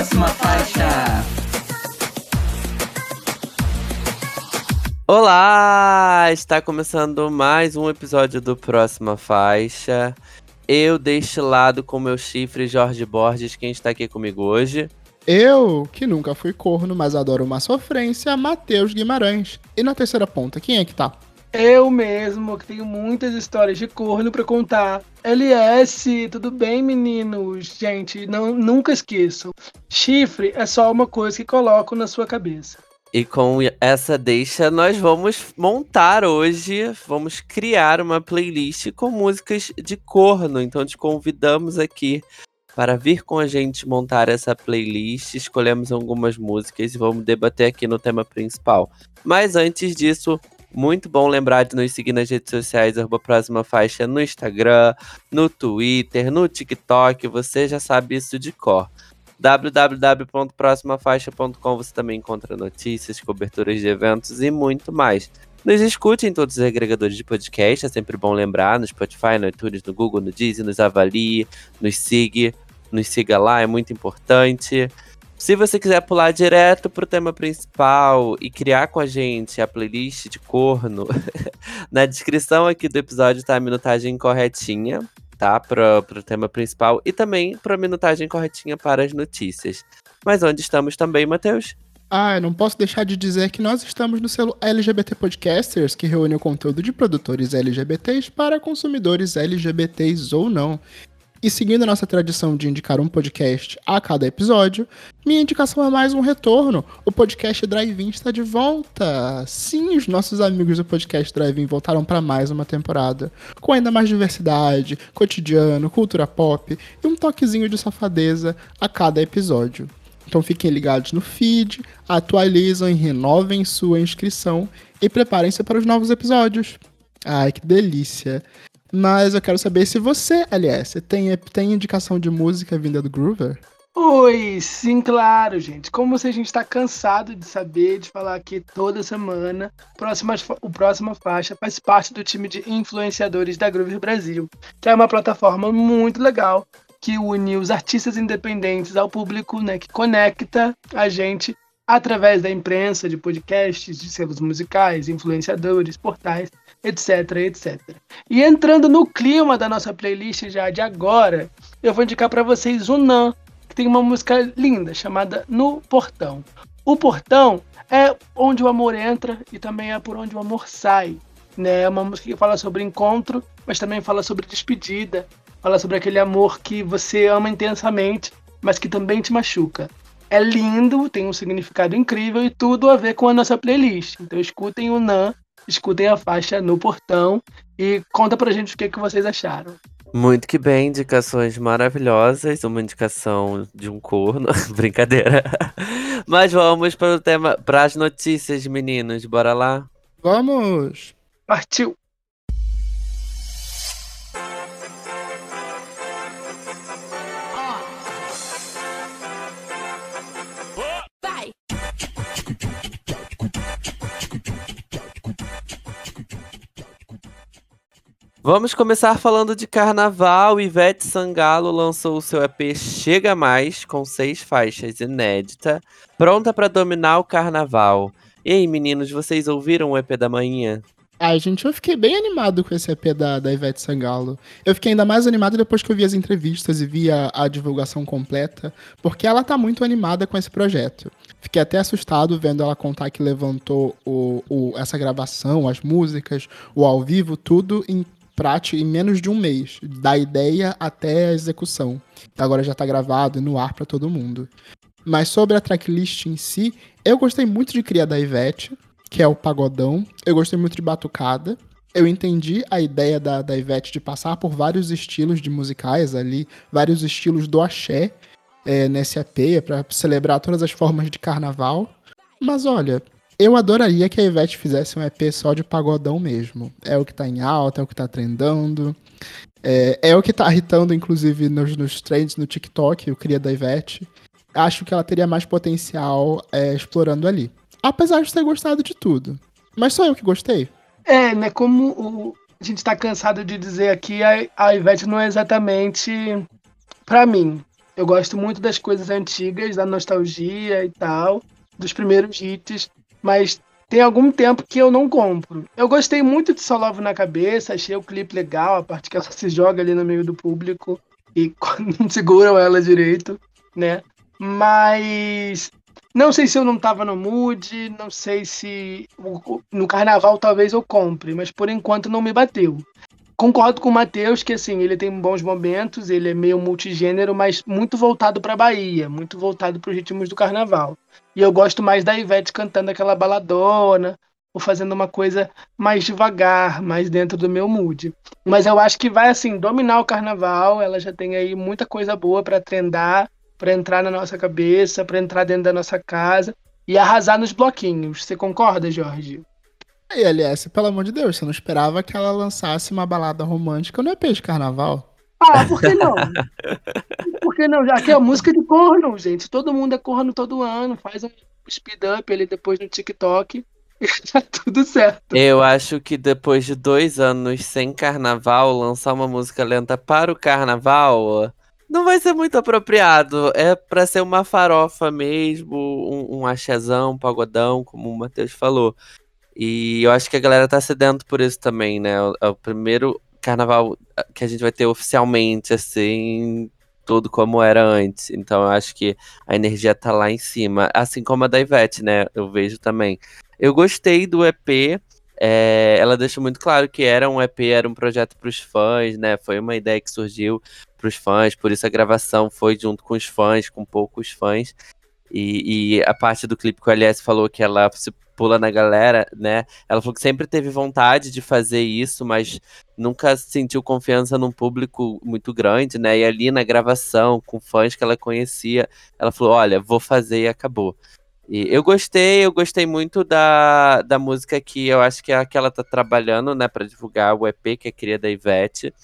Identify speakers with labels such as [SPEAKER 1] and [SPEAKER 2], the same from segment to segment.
[SPEAKER 1] Próxima faixa.
[SPEAKER 2] Olá! Está começando mais um episódio do Próxima Faixa. Eu deste lado com meu chifre Jorge Borges, quem está aqui comigo hoje?
[SPEAKER 3] Eu, que nunca fui corno, mas adoro uma sofrência, Matheus Guimarães. E na terceira ponta, quem é que tá?
[SPEAKER 4] Eu mesmo, que tenho muitas histórias de corno para contar. LS, tudo bem, meninos? Gente, não, nunca esqueçam. Chifre é só uma coisa que colocam na sua cabeça.
[SPEAKER 2] E com essa deixa, nós vamos montar hoje, vamos criar uma playlist com músicas de corno. Então te convidamos aqui para vir com a gente montar essa playlist. Escolhemos algumas músicas e vamos debater aqui no tema principal. Mas antes disso, muito bom lembrar de nos seguir nas redes sociais, arroba próxima faixa no Instagram, no Twitter, no TikTok, você já sabe isso de cor. www.proximafaixa.com você também encontra notícias, coberturas de eventos e muito mais. Nos escute em todos os agregadores de podcast, é sempre bom lembrar, no Spotify, no iTunes, no Google, no Deezer, nos avalie, nos siga, nos siga lá, é muito importante. Se você quiser pular direto pro tema principal e criar com a gente a playlist de corno, na descrição aqui do episódio tá a minutagem corretinha, tá? Pro, pro tema principal e também pra minutagem corretinha para as notícias. Mas onde estamos também, Matheus?
[SPEAKER 3] Ah, eu não posso deixar de dizer que nós estamos no selo LGBT Podcasters, que reúne o conteúdo de produtores LGBTs para consumidores LGBTs ou não. E seguindo a nossa tradição de indicar um podcast a cada episódio, minha indicação é mais um retorno. O podcast Drive-In está de volta. Sim, os nossos amigos do podcast Drive-In voltaram para mais uma temporada, com ainda mais diversidade, cotidiano, cultura pop e um toquezinho de safadeza a cada episódio. Então fiquem ligados no feed, atualizem, renovem sua inscrição e preparem-se para os novos episódios. Ai, que delícia! Mas eu quero saber se você, LS, tem, tem indicação de música vinda do Groover?
[SPEAKER 4] Oi, sim, claro, gente. Como se a gente está cansado de saber, de falar aqui toda semana, próxima, o Próxima Faixa faz parte do time de influenciadores da Groover Brasil, que é uma plataforma muito legal que une os artistas independentes ao público, né, que conecta a gente através da imprensa, de podcasts, de selos musicais, influenciadores, portais etc, etc. E entrando no clima da nossa playlist já de agora, eu vou indicar para vocês o Nan, que tem uma música linda chamada No Portão. O portão é onde o amor entra e também é por onde o amor sai. Né? É uma música que fala sobre encontro, mas também fala sobre despedida, fala sobre aquele amor que você ama intensamente, mas que também te machuca. É lindo, tem um significado incrível e tudo a ver com a nossa playlist. Então escutem o Nan escutem a faixa no portão e conta pra gente o que, que vocês acharam.
[SPEAKER 2] Muito que bem, indicações maravilhosas, uma indicação de um corno, brincadeira. Mas vamos para o tema, para as notícias, meninos, bora lá?
[SPEAKER 3] Vamos!
[SPEAKER 4] Partiu!
[SPEAKER 2] Vamos começar falando de carnaval. Ivete Sangalo lançou o seu EP Chega Mais, com seis faixas inédita, pronta para dominar o carnaval. E aí, meninos, vocês ouviram o EP da manhã?
[SPEAKER 3] Ai, gente, eu fiquei bem animado com esse EP da, da Ivete Sangalo. Eu fiquei ainda mais animado depois que eu vi as entrevistas e vi a, a divulgação completa, porque ela tá muito animada com esse projeto. Fiquei até assustado vendo ela contar que levantou o, o, essa gravação, as músicas, o ao vivo, tudo em prática em menos de um mês, da ideia até a execução. Agora já está gravado e no ar para todo mundo. Mas sobre a tracklist em si, eu gostei muito de Cria da Ivete, que é o pagodão. Eu gostei muito de Batucada. Eu entendi a ideia da, da Ivete de passar por vários estilos de musicais ali, vários estilos do axé é, nesse EP, para celebrar todas as formas de carnaval. Mas olha, eu adoraria que a Ivete fizesse um EP só de pagodão mesmo. É o que tá em alta, é o que tá trendando. É, é o que tá irritando, inclusive, nos, nos trends no TikTok, o cria da Ivete. Acho que ela teria mais potencial é, explorando ali. Apesar de ter gostado de tudo. Mas só eu que gostei.
[SPEAKER 4] É, né? Como o, a gente tá cansado de dizer aqui, a, a Ivete não é exatamente para mim. Eu gosto muito das coisas antigas, da nostalgia e tal, dos primeiros hits, mas tem algum tempo que eu não compro. Eu gostei muito de Solovo na cabeça, achei o clipe legal, a parte que ela se joga ali no meio do público e não seguram ela direito, né? Mas não sei se eu não tava no mood, não sei se no carnaval talvez eu compre, mas por enquanto não me bateu. Concordo com o Matheus que assim, ele tem bons momentos, ele é meio multigênero, mas muito voltado para Bahia, muito voltado para os ritmos do carnaval. E eu gosto mais da Ivete cantando aquela baladona, ou fazendo uma coisa mais devagar, mais dentro do meu mood. Mas eu acho que vai assim dominar o carnaval, ela já tem aí muita coisa boa para trendar, para entrar na nossa cabeça, para entrar dentro da nossa casa e arrasar nos bloquinhos. Você concorda, Jorge?
[SPEAKER 3] E aliás, pelo amor de Deus, você não esperava que ela lançasse uma balada romântica no EP de carnaval?
[SPEAKER 4] Ah, por que não? por que não? Já que é música de corno, gente. Todo mundo é corno todo ano. Faz um speed up ali depois no TikTok. E tá tudo certo.
[SPEAKER 2] Eu acho que depois de dois anos sem carnaval, lançar uma música lenta para o carnaval não vai ser muito apropriado. É para ser uma farofa mesmo, um, um axezão, um pagodão, como o Matheus falou. E eu acho que a galera tá sedento por isso também, né? É o primeiro carnaval ah, que a gente vai ter oficialmente, assim, tudo como era antes. Então eu acho que a energia tá lá em cima. Assim como a da Ivete, né? Eu vejo também. Eu gostei do EP. É, ela deixou muito claro que era um EP, era um projeto para os fãs, né? Foi uma ideia que surgiu para os fãs, por isso a gravação foi junto com os fãs, com poucos fãs. E, e, a parte do clipe que o LS falou que ela se pula na galera, né? Ela falou que sempre teve vontade de fazer isso, mas nunca sentiu confiança num público muito grande, né? E ali na gravação, com fãs que ela conhecia, ela falou: Olha, vou fazer e acabou. E eu gostei, eu gostei muito da, da música que eu acho que é a que ela tá trabalhando, né, para divulgar o EP, que é Cria da Ivete.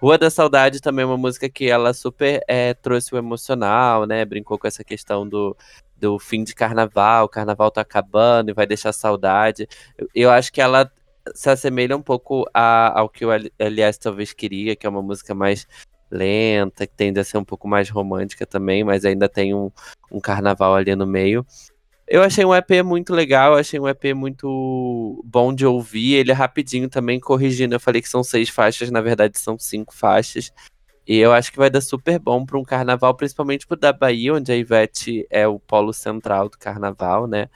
[SPEAKER 2] Rua da Saudade também é uma música que ela super é, trouxe o emocional, né? Brincou com essa questão do, do fim de carnaval, o carnaval tá acabando e vai deixar saudade. Eu, eu acho que ela se assemelha um pouco a, ao que o LS talvez queria, que é uma música mais lenta, que tende a ser um pouco mais romântica também, mas ainda tem um, um carnaval ali no meio. Eu achei um EP muito legal, achei um EP muito bom de ouvir. Ele é rapidinho também, corrigindo. Eu falei que são seis faixas, na verdade são cinco faixas. E eu acho que vai dar super bom para um carnaval, principalmente pro da Bahia, onde a Ivete é o polo central do carnaval, né?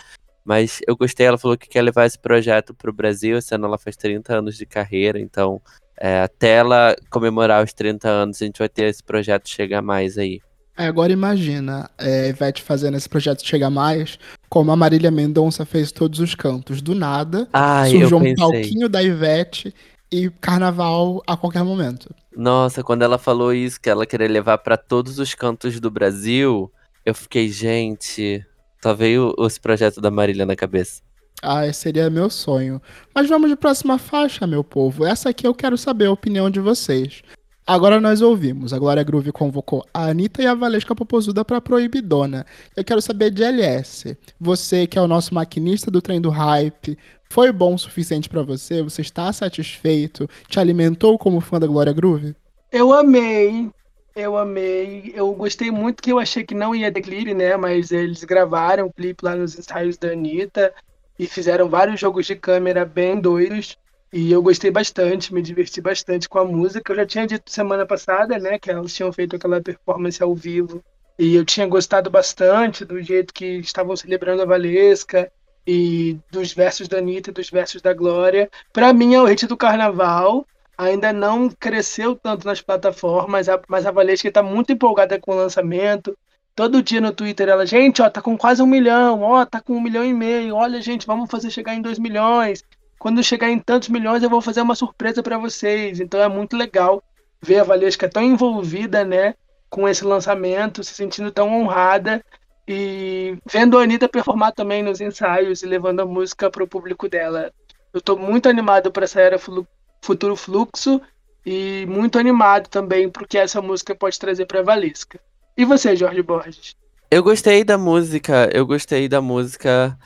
[SPEAKER 2] Mas eu gostei, ela falou que quer levar esse projeto pro Brasil, sendo ela faz 30 anos de carreira, então é, até ela comemorar os 30 anos, a gente vai ter esse projeto chegar mais aí.
[SPEAKER 3] É, agora imagina é, Ivete fazendo esse projeto chegar mais, como a Marília Mendonça fez todos os cantos. Do nada,
[SPEAKER 2] Ai,
[SPEAKER 3] surgiu um palquinho da Ivete e carnaval a qualquer momento.
[SPEAKER 2] Nossa, quando ela falou isso, que ela queria levar para todos os cantos do Brasil, eu fiquei, gente, só veio esse projeto da Marília na cabeça.
[SPEAKER 3] Ah, esse seria meu sonho. Mas vamos de próxima faixa, meu povo. Essa aqui eu quero saber a opinião de vocês. Agora nós ouvimos. A Glória Groove convocou a Anitta e a Valesca Popozuda para Proibidona. Eu quero saber de LS. Você que é o nosso maquinista do trem do hype, foi bom o suficiente para você? Você está satisfeito? Te alimentou como fã da Glória Groove?
[SPEAKER 4] Eu amei. Eu amei. Eu gostei muito que eu achei que não ia ter clipe, né? Mas eles gravaram o clipe lá nos ensaios da Anitta e fizeram vários jogos de câmera bem doidos. E eu gostei bastante, me diverti bastante com a música. Eu já tinha dito semana passada, né, que elas tinham feito aquela performance ao vivo. E eu tinha gostado bastante do jeito que estavam celebrando a Valesca e dos versos da Anitta e dos versos da Glória. Para mim é o hit do carnaval. Ainda não cresceu tanto nas plataformas, mas a Valesca está muito empolgada com o lançamento. Todo dia no Twitter ela, gente, ó, tá com quase um milhão, ó, tá com um milhão e meio. Olha, gente, vamos fazer chegar em dois milhões quando chegar em tantos milhões eu vou fazer uma surpresa para vocês. Então é muito legal ver a Valesca tão envolvida, né, com esse lançamento, se sentindo tão honrada e vendo a Anitta performar também nos ensaios e levando a música para o público dela. Eu estou muito animado para essa era Futuro Fluxo e muito animado também para o que essa música pode trazer para a Valesca. E você, Jorge Borges?
[SPEAKER 2] Eu gostei da música, eu gostei da música.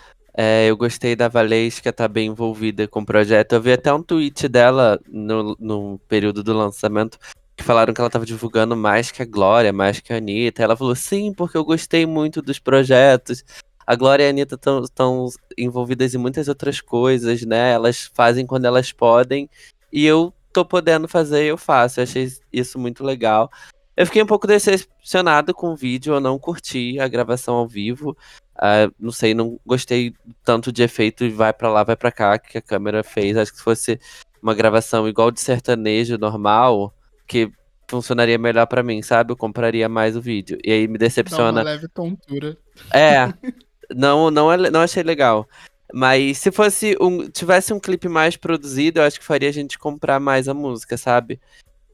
[SPEAKER 2] É, eu gostei da Valesca estar tá bem envolvida com o projeto. Eu vi até um tweet dela no, no período do lançamento que falaram que ela tava divulgando mais que a Glória, mais que a Anitta. Ela falou, sim, porque eu gostei muito dos projetos. A Glória e a Anitta estão envolvidas em muitas outras coisas, né? Elas fazem quando elas podem. E eu tô podendo fazer, eu faço. Eu achei isso muito legal. Eu fiquei um pouco decepcionado com o vídeo, eu não curti a gravação ao vivo. Uh, não sei, não gostei tanto de efeito vai para lá, vai para cá que a câmera fez. Acho que se fosse uma gravação igual de sertanejo normal, que funcionaria melhor para mim, sabe? Eu compraria mais o vídeo. E aí me decepciona. Dá
[SPEAKER 3] uma leve tontura.
[SPEAKER 2] É. não, não, é, não achei legal. Mas se fosse um. Tivesse um clipe mais produzido, eu acho que faria a gente comprar mais a música, sabe?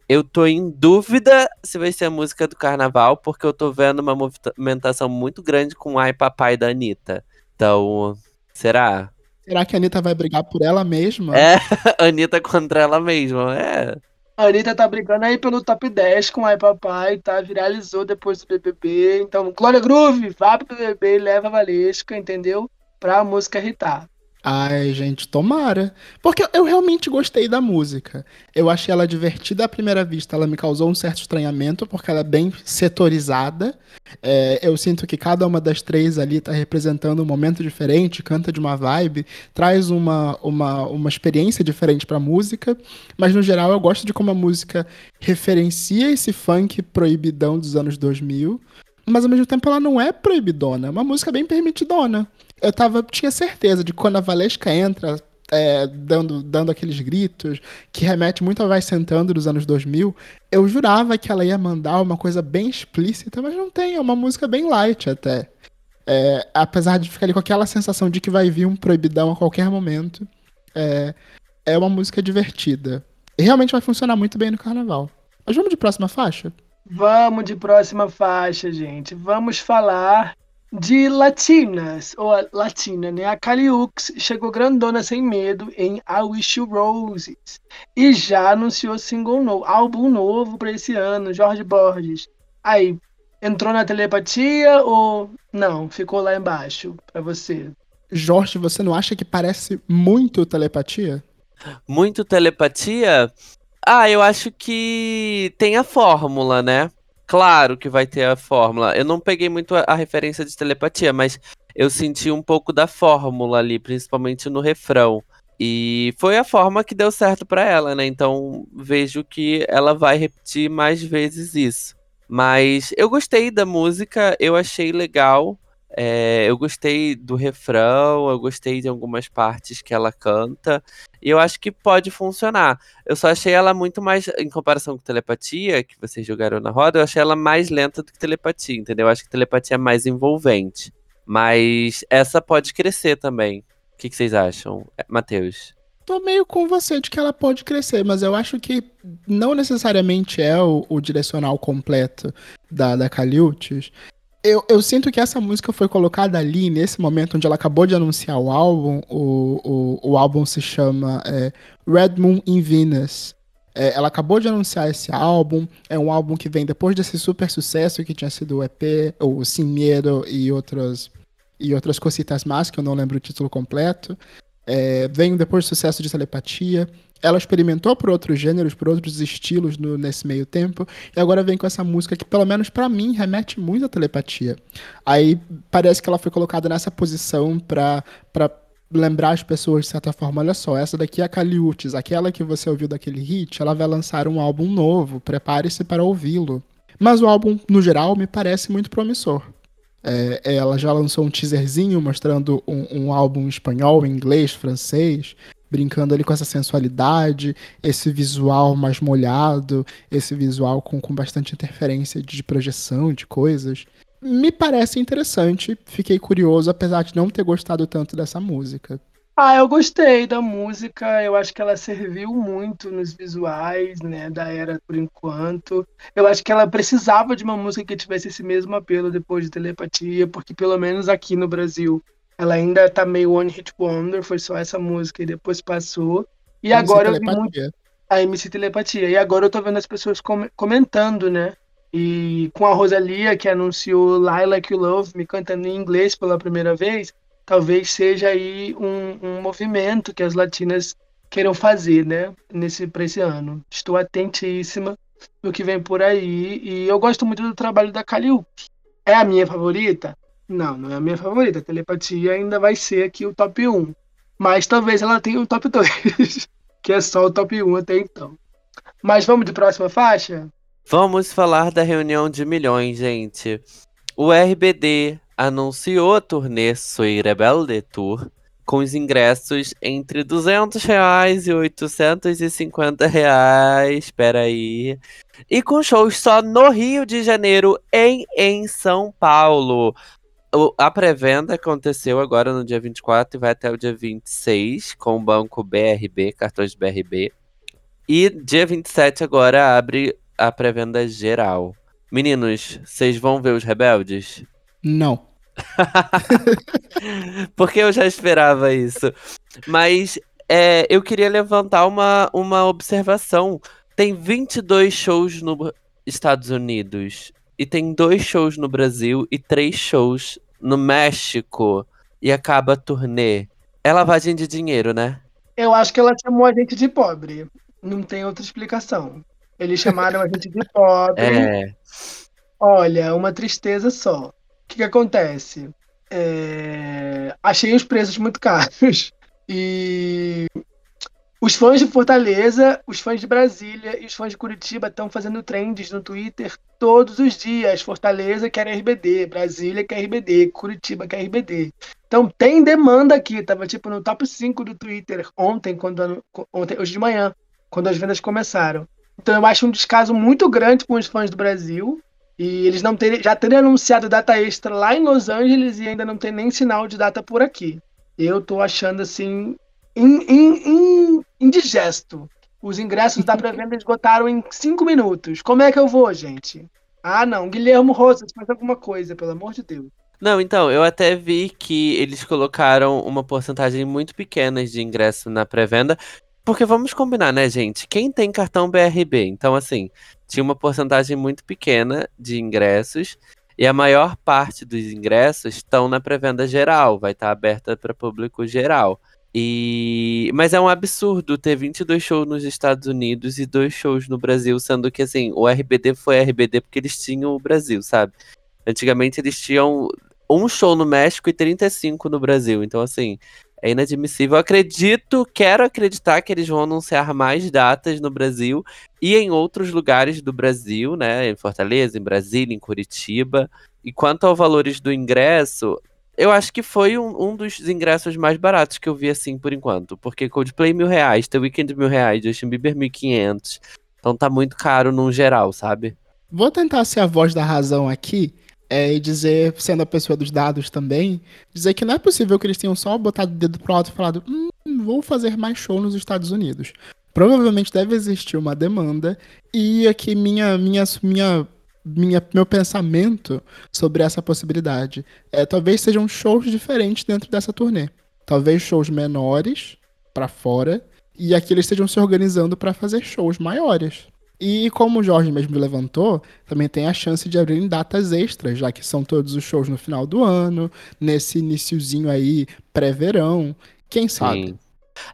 [SPEAKER 2] Eu tô em dúvida se vai ser a música do carnaval, porque eu tô vendo uma movimentação muito grande com o Ai Papai da Anitta. Então, será?
[SPEAKER 3] Será que a Anitta vai brigar por ela mesma?
[SPEAKER 2] É, Anitta contra ela mesma, é.
[SPEAKER 4] A Anitta tá brigando aí pelo top 10 com o Ai Papai, tá? Viralizou depois do BBB. Então, Glória Groove, vá pro BBB e leva a Valesca, entendeu? Pra música irritar.
[SPEAKER 3] Ai, gente, tomara. Porque eu realmente gostei da música. Eu achei ela divertida à primeira vista. Ela me causou um certo estranhamento, porque ela é bem setorizada. É, eu sinto que cada uma das três ali tá representando um momento diferente, canta de uma vibe, traz uma, uma, uma experiência diferente pra música. Mas, no geral, eu gosto de como a música referencia esse funk proibidão dos anos 2000 mas ao mesmo tempo ela não é proibidona, é uma música bem permitidona eu tava, tinha certeza de quando a Valesca entra, é, dando, dando aqueles gritos, que remete muito ao Vai Sentando dos anos 2000, eu jurava que ela ia mandar uma coisa bem explícita, mas não tem, é uma música bem light até. É, apesar de ficar ali com aquela sensação de que vai vir um proibidão a qualquer momento, é, é uma música divertida. E realmente vai funcionar muito bem no carnaval. Mas vamos de próxima faixa?
[SPEAKER 4] Vamos de próxima faixa, gente. Vamos falar de latinas, ou latina, né? A Caliux chegou grandona sem medo em I Wish You Roses e já anunciou single novo, álbum novo para esse ano, Jorge Borges. Aí, entrou na telepatia ou não? Ficou lá embaixo para você?
[SPEAKER 3] Jorge, você não acha que parece muito telepatia?
[SPEAKER 2] Muito telepatia? Ah, eu acho que tem a fórmula, né? Claro que vai ter a fórmula. Eu não peguei muito a, referência de telepatia, mas eu senti um pouco da fórmula ali, principalmente no refrão. E foi a forma que deu certo para ela, né? Então vejo que ela vai repetir mais vezes isso. Mas eu gostei da música, eu achei legal. É, eu gostei do refrão, eu gostei de algumas partes que ela canta. E eu acho que pode funcionar. Eu só achei ela muito mais, em comparação com telepatia, que vocês jogaram na roda, eu achei ela mais lenta do que telepatia, entendeu? Eu acho que telepatia é mais envolvente. Mas essa pode crescer também. O que, que vocês acham, é, Matheus?
[SPEAKER 3] Tô meio com você de que ela pode crescer, mas eu acho que não necessariamente é o, o direcional completo da, da Caliutes eu, eu sinto que essa música foi colocada ali, nesse momento onde ela acabou de anunciar o álbum. O, o, o álbum se chama é, Red Moon in Venus. É, ela acabou de anunciar esse álbum. É um álbum que vem depois desse super sucesso que tinha sido o EP, o Sin Miedo e outras, e outras cositas mais, que eu não lembro o título completo. É, vem depois do sucesso de Telepatia ela experimentou por outros gêneros, por outros estilos no, nesse meio tempo, e agora vem com essa música que, pelo menos para mim, remete muito à telepatia. Aí parece que ela foi colocada nessa posição pra lembrar as pessoas de certa forma, olha só, essa daqui é a Caliutes, aquela que você ouviu daquele hit, ela vai lançar um álbum novo, prepare-se para ouvi-lo. Mas o álbum, no geral, me parece muito promissor. É, ela já lançou um teaserzinho mostrando um, um álbum espanhol, inglês, francês brincando ali com essa sensualidade, esse visual mais molhado, esse visual com, com bastante interferência de projeção de coisas. Me parece interessante, fiquei curioso, apesar de não ter gostado tanto dessa música.
[SPEAKER 4] Ah, eu gostei da música, eu acho que ela serviu muito nos visuais, né, da era por enquanto. Eu acho que ela precisava de uma música que tivesse esse mesmo apelo depois de Telepatia, porque pelo menos aqui no Brasil ela ainda tá meio One Hit Wonder, foi só essa música e depois passou. E MC agora telepatia. eu vi muito. A MC Telepatia. E agora eu tô vendo as pessoas com comentando, né? E com a Rosalia, que anunciou Like You Love Me cantando em inglês pela primeira vez, talvez seja aí um, um movimento que as latinas queiram fazer, né? Nesse, pra esse ano. Estou atentíssima. do que vem por aí. E eu gosto muito do trabalho da Kaliuk. É a minha favorita? Não, não é a minha favorita. A telepatia ainda vai ser aqui o top 1. Mas talvez ela tenha o top 2, que é só o top 1 até então. Mas vamos de próxima faixa?
[SPEAKER 2] Vamos falar da reunião de milhões, gente. O RBD anunciou a turnê Soy Rebelde Tour com os ingressos entre 200 reais e 850 reais, espera aí. E com shows só no Rio de Janeiro e em São Paulo. A pré-venda aconteceu agora no dia 24 e vai até o dia 26 com o banco BRB, cartões BRB. E dia 27 agora abre a pré-venda geral. Meninos, vocês vão ver os rebeldes?
[SPEAKER 3] Não.
[SPEAKER 2] Porque eu já esperava isso. Mas é, eu queria levantar uma, uma observação. Tem 22 shows nos Estados Unidos. E tem dois shows no Brasil e três shows no México. E acaba a turnê. É lavagem de dinheiro, né?
[SPEAKER 4] Eu acho que ela chamou a gente de pobre. Não tem outra explicação. Eles chamaram a gente de pobre.
[SPEAKER 2] É.
[SPEAKER 4] Olha, uma tristeza só. O que, que acontece? É, Achei os preços muito caros. E os fãs de Fortaleza, os fãs de Brasília e os fãs de Curitiba estão fazendo trends no Twitter todos os dias. Fortaleza quer RBD, Brasília quer RBD, Curitiba quer RBD. Então tem demanda aqui. Tava tipo no top 5 do Twitter ontem, quando ontem, hoje de manhã, quando as vendas começaram. Então eu acho um descaso muito grande com os fãs do Brasil. E eles não terem, já terem anunciado data extra lá em Los Angeles e ainda não tem nem sinal de data por aqui. Eu tô achando assim in, in, in, indigesto. Os ingressos da pré-venda esgotaram em cinco minutos. Como é que eu vou, gente? Ah, não. Guilherme Rosas, faz alguma coisa, pelo amor de Deus.
[SPEAKER 2] Não, então, eu até vi que eles colocaram uma porcentagem muito pequena de ingresso na pré-venda. Porque vamos combinar, né, gente? Quem tem cartão BRB? Então, assim, tinha uma porcentagem muito pequena de ingressos e a maior parte dos ingressos estão na pré-venda geral, vai estar aberta para público geral. E mas é um absurdo ter 22 shows nos Estados Unidos e dois shows no Brasil, sendo que assim, o RBD foi RBD porque eles tinham o Brasil, sabe? Antigamente eles tinham um show no México e 35 no Brasil. Então assim, é inadmissível. Eu acredito, quero acreditar que eles vão anunciar mais datas no Brasil e em outros lugares do Brasil, né? Em Fortaleza, em Brasília, em Curitiba. E quanto aos valores do ingresso, eu acho que foi um, um, dos ingressos mais baratos que eu vi assim por enquanto. Porque Coldplay mil reais, The Weeknd mil reais, Justin Bieber mil quinhentos. Então tá muito caro num geral, sabe?
[SPEAKER 3] Vou tentar ser a voz da razão aqui é, e dizer, sendo a pessoa dos dados também, dizer que não é possível que eles tenham só botado o dedo pro alto e falado, hum, vou fazer mais show nos Estados Unidos. Provavelmente deve existir uma demanda e aqui minha, minha, minha, minha, meu pensamento sobre essa possibilidade é talvez sejam shows diferentes dentro dessa turnê. Talvez shows menores para fora e aqui eles estejam se organizando para fazer shows maiores. E como o Jorge mesmo levantou, também tem a chance de abrir datas extras, já que são todos os shows no final do ano, nesse iníciozinho aí, pré-verão. Quem sabe? Sim.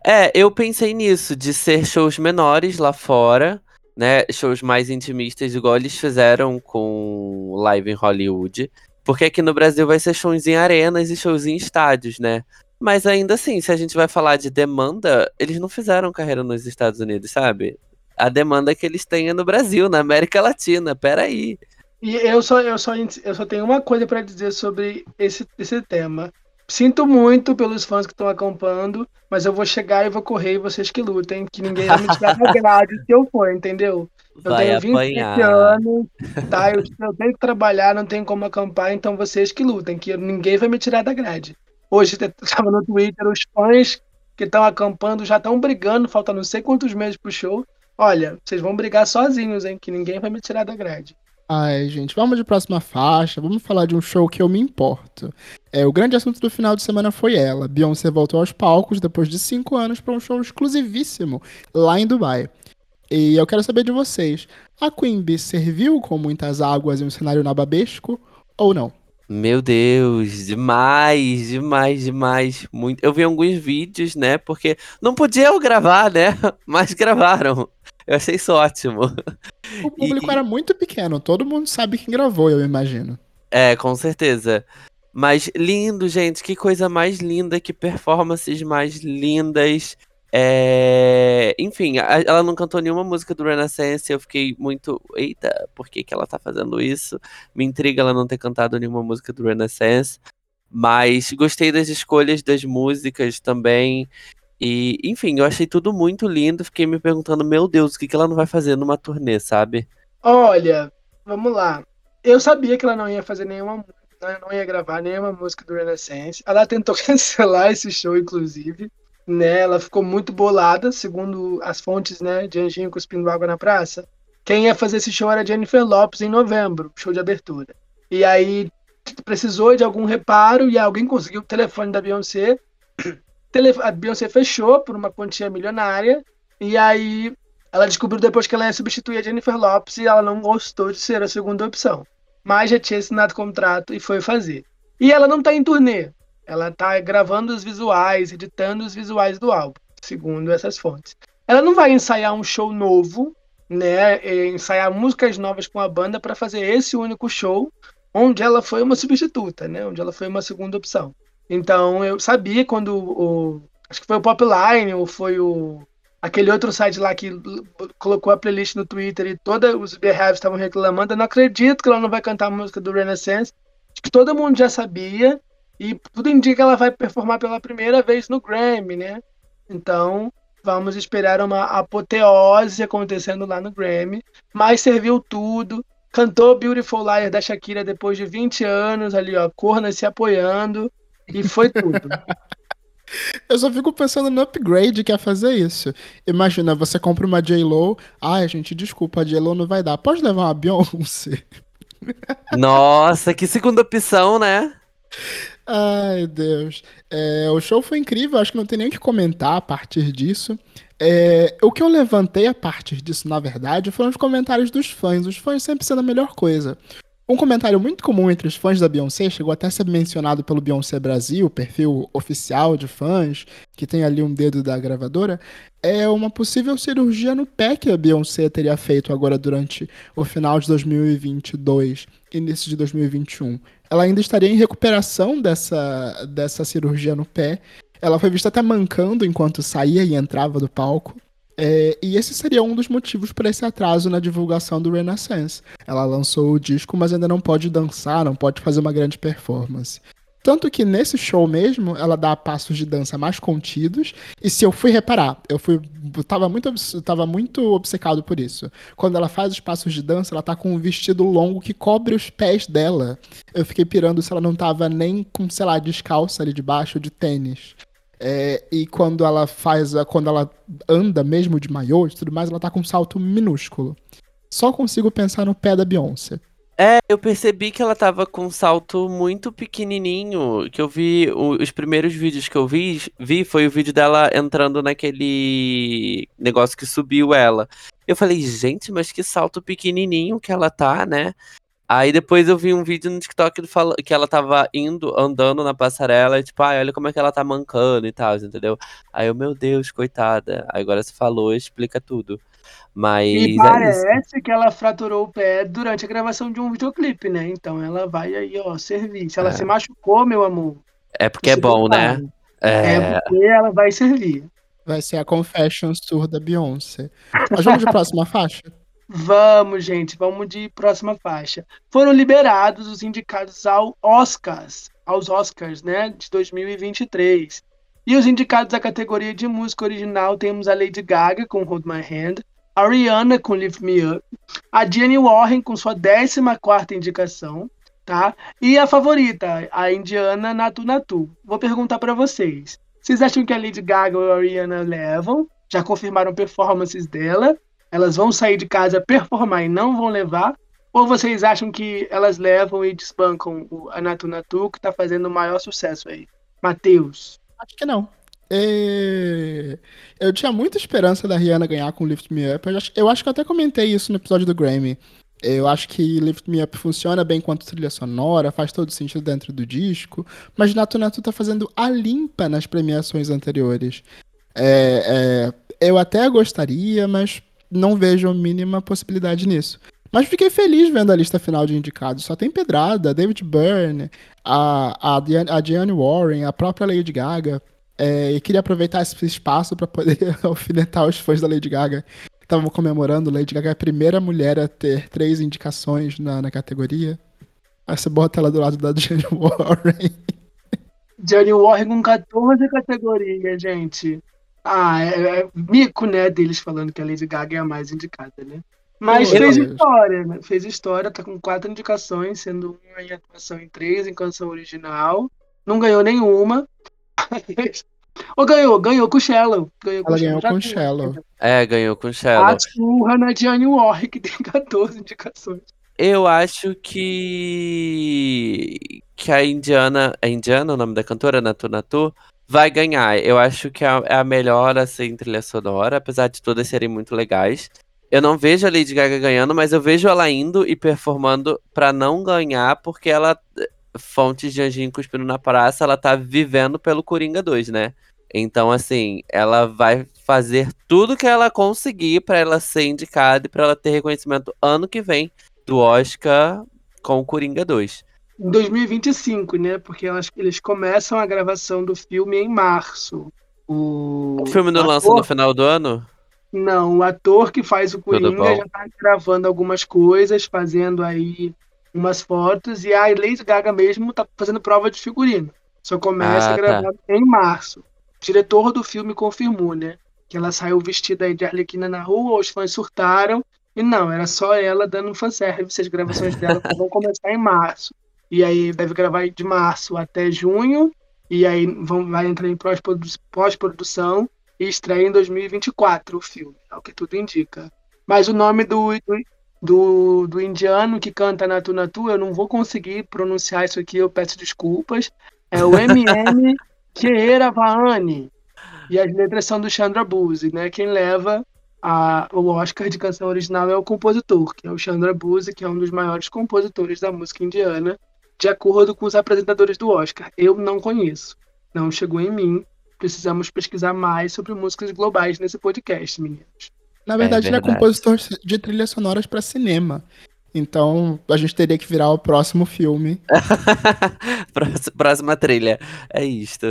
[SPEAKER 2] É, eu pensei nisso, de ser shows menores lá fora, né? Shows mais intimistas, igual eles fizeram com Live em Hollywood. Porque aqui no Brasil vai ser shows em arenas e shows em estádios, né? Mas ainda assim, se a gente vai falar de demanda, eles não fizeram carreira nos Estados Unidos, sabe? a demanda que eles têm no Brasil, na América Latina. Peraí.
[SPEAKER 4] E eu só, eu só, eu só tenho uma coisa para dizer sobre esse, esse tema. Sinto muito pelos fãs que estão acompanhando, mas eu vou chegar e vou correr e vocês que lutem, que ninguém vai me tirar da grade se eu for, entendeu? Eu
[SPEAKER 2] vai
[SPEAKER 4] tenho 27 anos, tá? Eu, eu, tenho que trabalhar, não tenho como acampar, então vocês que lutem, que ninguém vai me tirar da grade. Hoje estava no Twitter, os fãs que estão acampando já estão brigando, falta não sei quantos meses pro show, Olha, vocês vão brigar sozinhos, hein? Que ninguém vai me tirar da grade.
[SPEAKER 3] Ai, gente, vamos de próxima faixa. Vamos falar de um show que eu me importo. É, o grande assunto do final de semana foi ela. Beyoncé voltou aos palcos depois de cinco anos para um show exclusivíssimo lá em Dubai. E eu quero saber de vocês: a Queen Bee serviu com muitas águas em um cenário nababesco ou não?
[SPEAKER 2] Meu Deus, demais, demais, demais. Muito. Eu vi alguns vídeos, né? Porque não podia eu gravar, né? Mas gravaram. Eu achei isso ótimo.
[SPEAKER 3] O público
[SPEAKER 2] E-
[SPEAKER 3] era muito pequeno, todo mundo sabe quem gravou, eu imagino.
[SPEAKER 2] É, com certeza. Mas lindo, gente, que coisa mais linda, que performances mais lindas. É... Enfim, a- ela não cantou nenhuma música do Renaissance, eu fiquei muito. Eita, por que, que ela tá fazendo isso? Me intriga ela não ter cantado nenhuma música do Renaissance. Mas gostei das escolhas das músicas também. E, enfim, eu achei tudo muito lindo. Fiquei me perguntando, meu Deus, o que, que ela não vai fazer numa turnê, sabe?
[SPEAKER 4] Olha, vamos lá. Eu sabia que ela não ia fazer nenhuma, né, não ia gravar nenhuma música do Renaissance. Ela tentou cancelar esse show, inclusive, né? Ela ficou muito bolada, segundo as fontes, né, de Anjinho cuspindo água na praça. Quem ia fazer esse show era Jennifer Lopes em novembro, show de abertura. E aí precisou de algum reparo e alguém conseguiu o telefone da Beyoncé. A Beyoncé fechou por uma quantia milionária e aí ela descobriu depois que ela ia substituir a Jennifer Lopes e ela não gostou de ser a segunda opção. Mas já tinha assinado contrato e foi fazer. E ela não tá em turnê. Ela tá gravando os visuais, editando os visuais do álbum, segundo essas fontes. Ela não vai ensaiar um show novo, né? e Ensaiar músicas novas com a banda para fazer esse único show, onde ela foi uma substituta, né? Onde ela foi uma segunda opção. Então eu sabia quando o. Acho que foi o Popline ou foi o aquele outro site lá que colocou a playlist no Twitter e todos os Beehives estavam reclamando. Eu não acredito que ela não vai cantar a música do Renaissance. Acho que todo mundo já sabia. E tudo indica que ela vai performar pela primeira vez no Grammy, né? Então, vamos esperar uma apoteose acontecendo lá no Grammy. Mas serviu tudo. Cantou Beautiful Liar da Shakira depois de 20 anos, ali, ó, corna se apoiando. E foi tudo.
[SPEAKER 3] Eu só fico pensando no upgrade que é fazer isso. Imagina, você compra uma J-Lo. Ai, gente, desculpa, a J-Lo não vai dar. Pode levar uma Beyoncé?
[SPEAKER 2] Nossa, que segunda opção, né?
[SPEAKER 3] Ai, Deus. É, o show foi incrível, acho que não tem nem o que comentar a partir disso. É, o que eu levantei a partir disso, na verdade, foram os comentários dos fãs. Os fãs sempre sendo a melhor coisa. Um comentário muito comum entre os fãs da Beyoncé, chegou até a ser mencionado pelo Beyoncé Brasil, perfil oficial de fãs, que tem ali um dedo da gravadora, é uma possível cirurgia no pé que a Beyoncé teria feito agora durante o final de 2022, início de 2021 ela ainda estaria em recuperação dessa, dessa cirurgia no pé. Ela foi vista até mancando enquanto saía e entrava do palco. É, e esse seria um dos motivos para esse atraso na divulgação do Renaissance. Ela lançou o disco, mas ainda não pode dançar, não pode fazer uma grande performance. Tanto que nesse show mesmo, ela dá passos de dança mais contidos. E se eu fui reparar, eu fui. Eu tava muito, tava muito obcecado por isso. Quando ela faz os passos de dança, ela tá com um vestido longo que cobre os pés dela. Eu fiquei pirando se ela não tava nem com, sei lá, descalça ali de baixo, de tênis. É, e quando ela faz, a- quando ela anda mesmo de maiô e tudo mais, ela tá com um salto minúsculo. Só consigo pensar no pé da Beyoncé.
[SPEAKER 2] É, eu percebi que ela tava com um salto muito pequenininho, que eu vi, os primeiros vídeos que eu vi, vi foi o vídeo dela entrando naquele negócio que subiu ela. Eu falei, gente, mas que salto pequenininho que ela tá, né? Aí depois eu vi um vídeo no TikTok que ela tava indo, andando na passarela, e tipo, ai, olha como é que ela tá mancando e tal, entendeu? Aí eu, meu Deus, coitada. Aí agora você falou, explica tudo. Mas
[SPEAKER 4] E
[SPEAKER 2] é
[SPEAKER 4] parece que ela fraturou o pé durante a gravação de um videoclipe, né? Então ela vai aí, ó, servir. Se ela
[SPEAKER 2] É.
[SPEAKER 4] se machucou, meu amor.
[SPEAKER 2] É porque é bom, né?
[SPEAKER 4] É
[SPEAKER 2] É,
[SPEAKER 4] porque ela vai servir.
[SPEAKER 3] Vai ser a Confessions Tour da Beyoncé. Mas vamos de próxima faixa?
[SPEAKER 4] Vamos, gente, vamos de próxima faixa. Foram liberados os indicados ao Oscars, aos Oscars, né, de 2023. E os indicados à categoria de música original temos a Lady Gaga com Hold My Hand, a Rihanna com Lift Me Up, a Diane Warren com sua 14ª indicação, tá? E a favorita, a indiana Natu Natu. Vou perguntar para vocês. Vocês acham que a Lady Gaga ou a Rihanna levam? Já confirmaram performances dela? Elas vão sair de casa performar e não vão levar? Ou vocês acham que elas levam e desbancam o a Natu Natu, que tá fazendo o maior sucesso aí? Matheus.
[SPEAKER 3] Acho que não. É, Eu tinha muita esperança da Rihanna ganhar com Lift Me Up. Eu acho, eu acho que eu até comentei isso no episódio do Grammy. Eu acho que Lift Me Up funciona bem quanto trilha sonora, faz todo sentido dentro do disco, mas Natu Natu tá fazendo a limpa nas premiações anteriores. É, é, eu até gostaria, mas não vejo a mínima possibilidade nisso. Mas fiquei feliz vendo a lista final de indicados. Só tem Pedrada, David Byrne, a, a, a Diane Warren, a própria Lady Gaga. É, e queria aproveitar esse espaço para poder alfinetar os fãs da Lady Gaga. Estavam comemorando, Lady Gaga é a primeira mulher a ter três indicações na, na categoria. Aí você bota ela do lado da Diane Warren.
[SPEAKER 4] Diane Warren com 14 categorias, gente. Ah, é, é mico, né, deles falando que a Lady Gaga é a mais indicada, né? Mas fez história, né? Fez história, tá com quatro indicações, sendo uma em atuação em três, em canção original. Não ganhou nenhuma. Ou ganhou, ganhou com o Shallow.
[SPEAKER 3] Ganhou Ela ganhou com o Shallow.
[SPEAKER 2] É, ganhou com o Shallow.
[SPEAKER 4] A surra na Diane Warren, que tem 14 indicações.
[SPEAKER 2] Eu acho que. que a Indiana. É Indiana o nome da cantora? Natu Natu? Vai ganhar. Eu acho que é a melhor assim, trilha sonora, apesar de todas serem muito legais. Eu não vejo a Lady Gaga ganhando, mas eu vejo ela indo e performando para não ganhar, porque ela, fontes de Anjinho Cuspindo na Praça, ela tá vivendo pelo Coringa 2, né? Então, assim, ela vai fazer tudo que ela conseguir para ela ser indicada e pra ela ter reconhecimento ano que vem do Oscar com o Coringa 2.
[SPEAKER 4] Em 2025, né? Porque elas, eles começam a gravação do filme em março. O,
[SPEAKER 2] o filme não lança no final do ano?
[SPEAKER 4] Não, o ator que faz o Coringa já tá gravando algumas coisas, fazendo aí umas fotos, e a Lady Gaga mesmo tá fazendo prova de figurino. Só começa ah, a gravar tá. em março. O diretor do filme confirmou, né? Que ela saiu vestida aí de Arlequina na rua, os fãs surtaram, e não, era só ela dando um fanservice, as gravações dela vão começar em março. E aí deve gravar de março até junho, e aí vão, vai entrar em pós-produção, e estreia em 2024 o filme, é o que tudo indica. Mas o nome do, do, do indiano que canta Natu Natu, eu não vou conseguir pronunciar isso aqui, eu peço desculpas. É o MM Keeravani. E as letras são do Chandra Buse, né? Quem leva a, o Oscar de canção original é o compositor, que é o Chandra Buse, que é um dos maiores compositores da música indiana, de acordo com os apresentadores do Oscar. Eu não conheço, não chegou em mim, precisamos pesquisar mais sobre músicas globais nesse podcast, meninos.
[SPEAKER 3] Na verdade, é verdade. ele é compositor de trilhas sonoras para cinema. Então, a gente teria que virar o próximo filme.
[SPEAKER 2] Próxima trilha. É isto.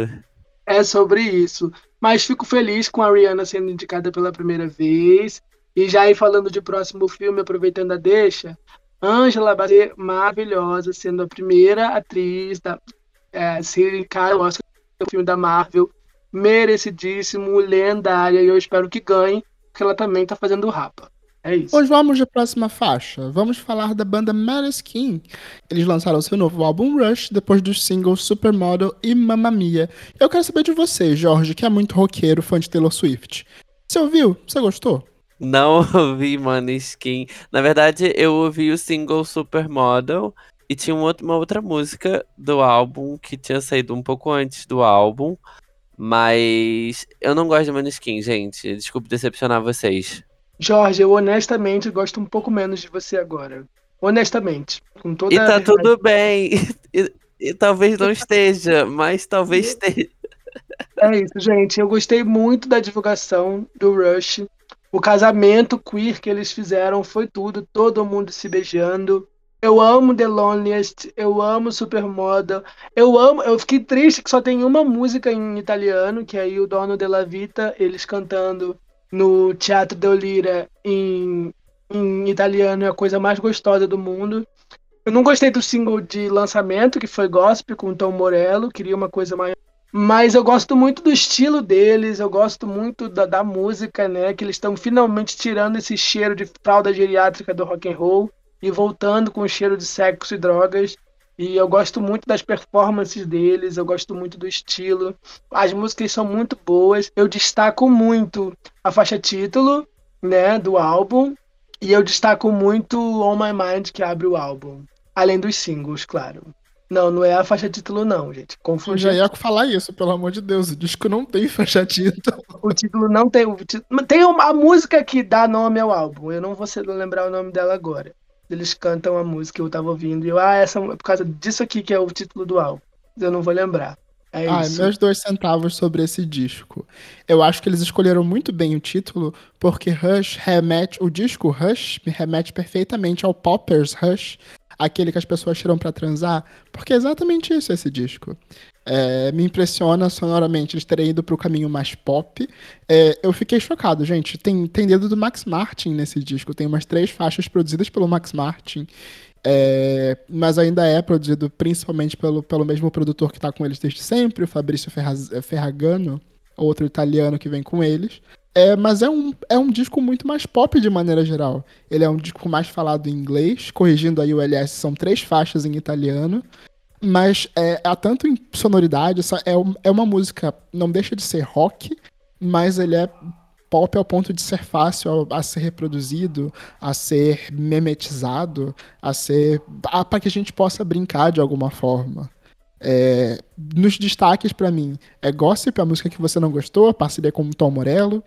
[SPEAKER 4] É sobre isso. Mas fico feliz com a Rihanna sendo indicada pela primeira vez. E já aí falando de próximo filme, aproveitando a deixa, Angela Bassett, maravilhosa, sendo a primeira atriz da é, ser indicada ao Oscar do filme da Marvel merecidíssimo, lendária, e eu espero que ganhe, porque ela também tá fazendo rapa. É isso.
[SPEAKER 3] Hoje vamos de próxima faixa. Vamos falar da banda Maneskin. Eles lançaram seu novo álbum Rush depois dos singles Supermodel e Mamma Mia. Eu quero saber de você, Jorge, que é muito roqueiro, fã de Taylor Swift. Você ouviu? Você gostou?
[SPEAKER 2] Não ouvi Maneskin. Na verdade, eu ouvi o single Supermodel e tinha uma outra música do álbum que tinha saído um pouco antes do álbum, mas eu não gosto de Maneskin, gente. Desculpe decepcionar vocês.
[SPEAKER 4] Jorge, eu honestamente gosto um pouco menos de você agora. Honestamente. Com toda
[SPEAKER 2] e tá tudo bem. E, e, talvez não esteja, mas talvez esteja.
[SPEAKER 4] É isso, gente. Eu gostei muito da divulgação do Rush. O casamento queer que eles fizeram foi tudo. Todo mundo se beijando. Eu amo The Loneliest, eu amo Supermodel, eu amo. Eu fiquei triste que só tem uma música em italiano, que é aí o Dono della Vita, eles cantando no Teatro de Lira em, em italiano é a coisa mais gostosa do mundo. Eu não gostei do single de lançamento, que foi Gospel com Tom Morello, queria uma coisa maior. Mas eu gosto muito do estilo deles, eu gosto muito da, da música, né? Que eles estão finalmente tirando esse cheiro de fralda geriátrica do rock and roll e voltando com o cheiro de sexo e drogas. E eu gosto muito das performances deles, eu gosto muito do estilo. As músicas são muito boas. Eu destaco muito a faixa título, né, do álbum, e eu destaco muito On My Mind que abre o álbum, além dos singles, claro. Não, não é a faixa título não, gente. Confundi.
[SPEAKER 3] Eu já ia falar isso, pelo amor de Deus. O disco não tem faixa título.
[SPEAKER 4] O título não tem. O título... Tem a música que dá nome ao álbum. Eu não vou lembrar o nome dela agora eles cantam a música que eu tava ouvindo. E eu, ah, essa é por causa disso aqui que é o título do álbum. Eu não vou lembrar. É
[SPEAKER 3] Ah,
[SPEAKER 4] isso.
[SPEAKER 3] meus dois centavos sobre esse disco. Eu acho que eles escolheram muito bem o título, porque Rush remete, o disco Rush me remete perfeitamente ao Poppers Rush, aquele que as pessoas tiram pra transar, porque é exatamente isso esse disco. É, me impressiona sonoramente eles terem ido pro caminho mais pop. É, eu fiquei chocado, gente. Tem, tem dedo do Max Martin nesse disco. Tem umas três faixas produzidas pelo Max Martin. É, mas ainda é produzido principalmente pelo, pelo mesmo produtor que está com eles desde sempre, o Fabrício Ferraz- Ferragano, outro italiano que vem com eles. É, mas é um, é um disco muito mais pop de maneira geral. Ele é um disco mais falado em inglês, corrigindo aí o LS, são três faixas em italiano. Mas é, há tanto em sonoridade, essa é, é uma música, não deixa de ser rock, mas ele é pop ao ponto de ser fácil a, a ser reproduzido, a ser memetizado, a ser. para que a gente possa brincar de alguma forma. É, nos destaques pra mim é Gossip, a música que você não gostou, a parceria com o Tom Morello.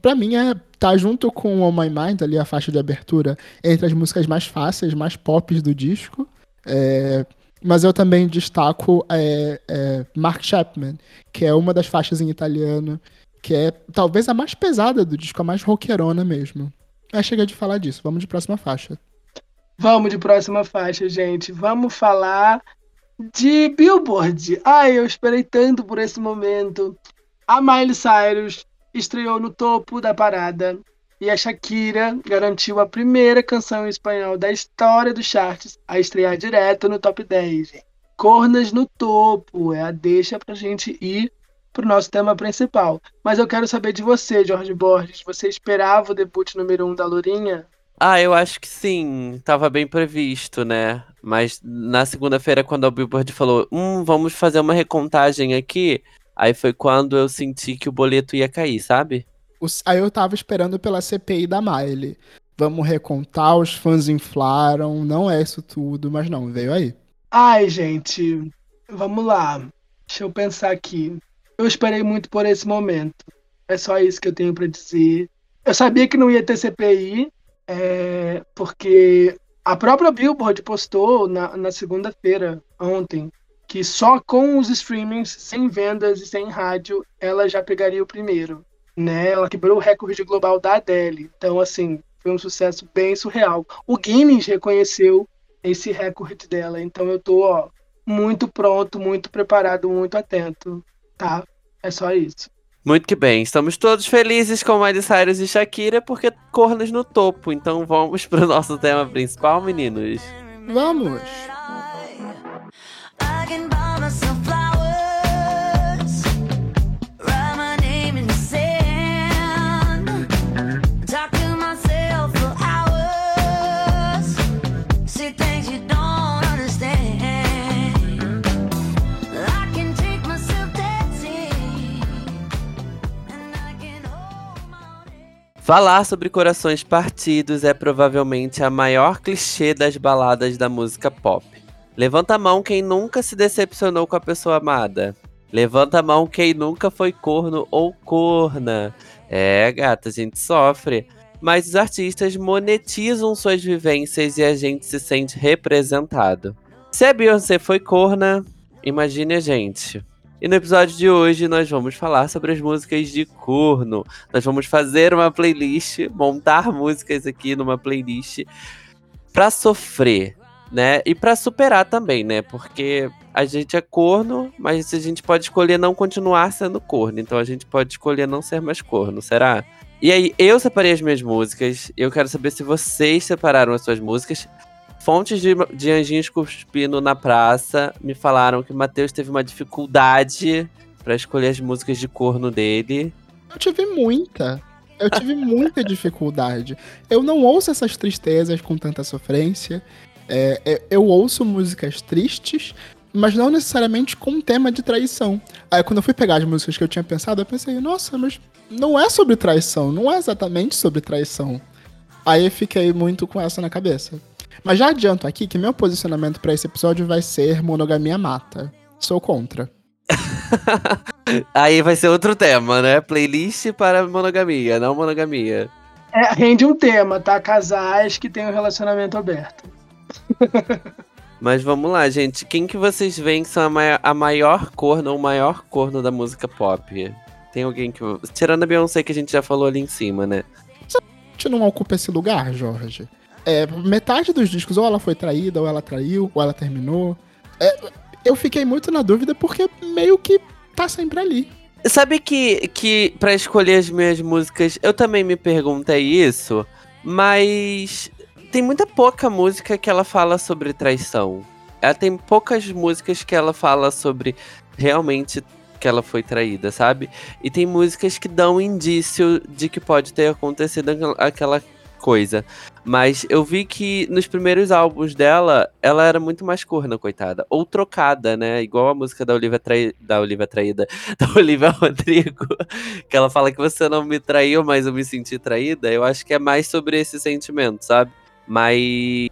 [SPEAKER 3] Pra mim é tá junto com On My Mind ali a faixa de abertura entre as músicas mais fáceis, mais pop do disco. É, mas eu também destaco é, é, Mark Chapman, que é uma das faixas em italiano, que é talvez a mais pesada do disco, a mais rockerona mesmo. Mas chega de falar disso, vamos de próxima faixa.
[SPEAKER 4] Vamos de próxima faixa, gente. Vamos falar de Billboard. Ai, eu esperei tanto por esse momento. A Miley Cyrus estreou no topo da parada e a Shakira garantiu a primeira canção em espanhol da história dos charts a estrear direto no top 10. gente. Cornas no topo é a deixa pra gente ir pro nosso tema principal. Mas eu quero saber de você, Jorge Borges. Você esperava o debut número 1 um da Lourinha?
[SPEAKER 2] Ah, eu acho que sim, tava bem previsto, né? Mas na segunda-feira, quando a Billboard falou, hum, vamos fazer uma recontagem aqui, aí foi quando eu senti que o boleto ia cair, sabe?
[SPEAKER 3] Aí eu tava esperando pela CPI da Miley. Vamos recontar, os fãs inflaram, não é isso tudo, mas não, veio aí.
[SPEAKER 4] Ai, gente, vamos lá. Deixa eu pensar aqui. Eu esperei muito por esse momento. É só isso que eu tenho pra dizer. Eu sabia que não ia ter CPI, é, porque a própria Billboard postou na, na segunda-feira, ontem, que só com os streamings, sem vendas e sem rádio, ela já pegaria o primeiro. Né? Ela quebrou o recorde global da Adele. Então, assim, foi um sucesso bem surreal. O Guinness reconheceu esse recorde dela. Então eu tô, ó, muito pronto, muito preparado, muito atento, tá? É só isso.
[SPEAKER 2] Muito que bem, estamos todos felizes com Miley Cyrus e Shakira porque cornos no topo. Então vamos pro nosso tema principal, meninos.
[SPEAKER 3] Vamos!
[SPEAKER 1] I can buy
[SPEAKER 2] Falar sobre corações partidos é provavelmente a maior clichê das baladas da música pop. Levanta a mão quem nunca se decepcionou com a pessoa amada. Levanta a mão quem nunca foi corno ou corna. É, gata, a gente sofre. Mas os artistas monetizam suas vivências e a gente se sente representado. Se a Beyoncé foi corna, imagine a gente. E no episódio de hoje nós vamos falar sobre as músicas de corno. Nós vamos fazer uma playlist, montar músicas aqui numa playlist pra sofrer, né? E pra superar também, né? Porque a gente é corno, mas a gente pode escolher não continuar sendo corno. Então a gente pode escolher não ser mais corno, será? E aí, eu separei as minhas músicas. Eu quero saber se vocês separaram as suas músicas. Fontes de, de Anjinhos Cuspindo na Praça me falaram que o Matheus teve uma dificuldade pra escolher as músicas de corno dele.
[SPEAKER 3] Eu tive muita. Eu tive muita dificuldade. Eu não ouço essas tristezas com tanta sofrência. É, é, eu ouço músicas tristes, mas não necessariamente com tema de traição. Aí quando eu fui pegar as músicas que eu tinha pensado, eu pensei, nossa, mas não é sobre traição, não é exatamente sobre traição. Aí eu fiquei muito com essa na cabeça. Mas já adianto aqui que meu posicionamento pra esse episódio vai ser monogamia mata. Sou contra.
[SPEAKER 2] Aí vai ser outro tema, né? Playlist para monogamia, não monogamia.
[SPEAKER 4] É, rende um tema, tá? Casais que têm um relacionamento aberto.
[SPEAKER 2] Mas vamos lá, gente. Quem que vocês veem que são a maior, a maior corno ou o maior corno da música pop? Tem alguém que. Tirando a Beyoncé, que a gente já falou ali em cima, né?
[SPEAKER 3] A gente não ocupa esse lugar, Jorge. É, metade dos discos, ou ela foi traída, ou ela traiu, ou ela terminou. É, eu fiquei muito na dúvida porque meio que tá sempre ali.
[SPEAKER 2] Sabe que, que para escolher as minhas músicas, eu também me perguntei isso, mas tem muita pouca música que ela fala sobre traição. Ela tem poucas músicas que ela fala sobre realmente que ela foi traída, sabe? E tem músicas que dão indício de que pode ter acontecido aquela- coisa. Mas eu vi que nos primeiros álbuns dela, ela era muito mais corna, coitada. Ou trocada, né? Igual a música da Olivia, Trai... da Olivia Traída, da Olivia Rodrigo, que ela fala que você não me traiu, mas eu me senti traída. Eu acho que é mais sobre esse sentimento, sabe? Mas.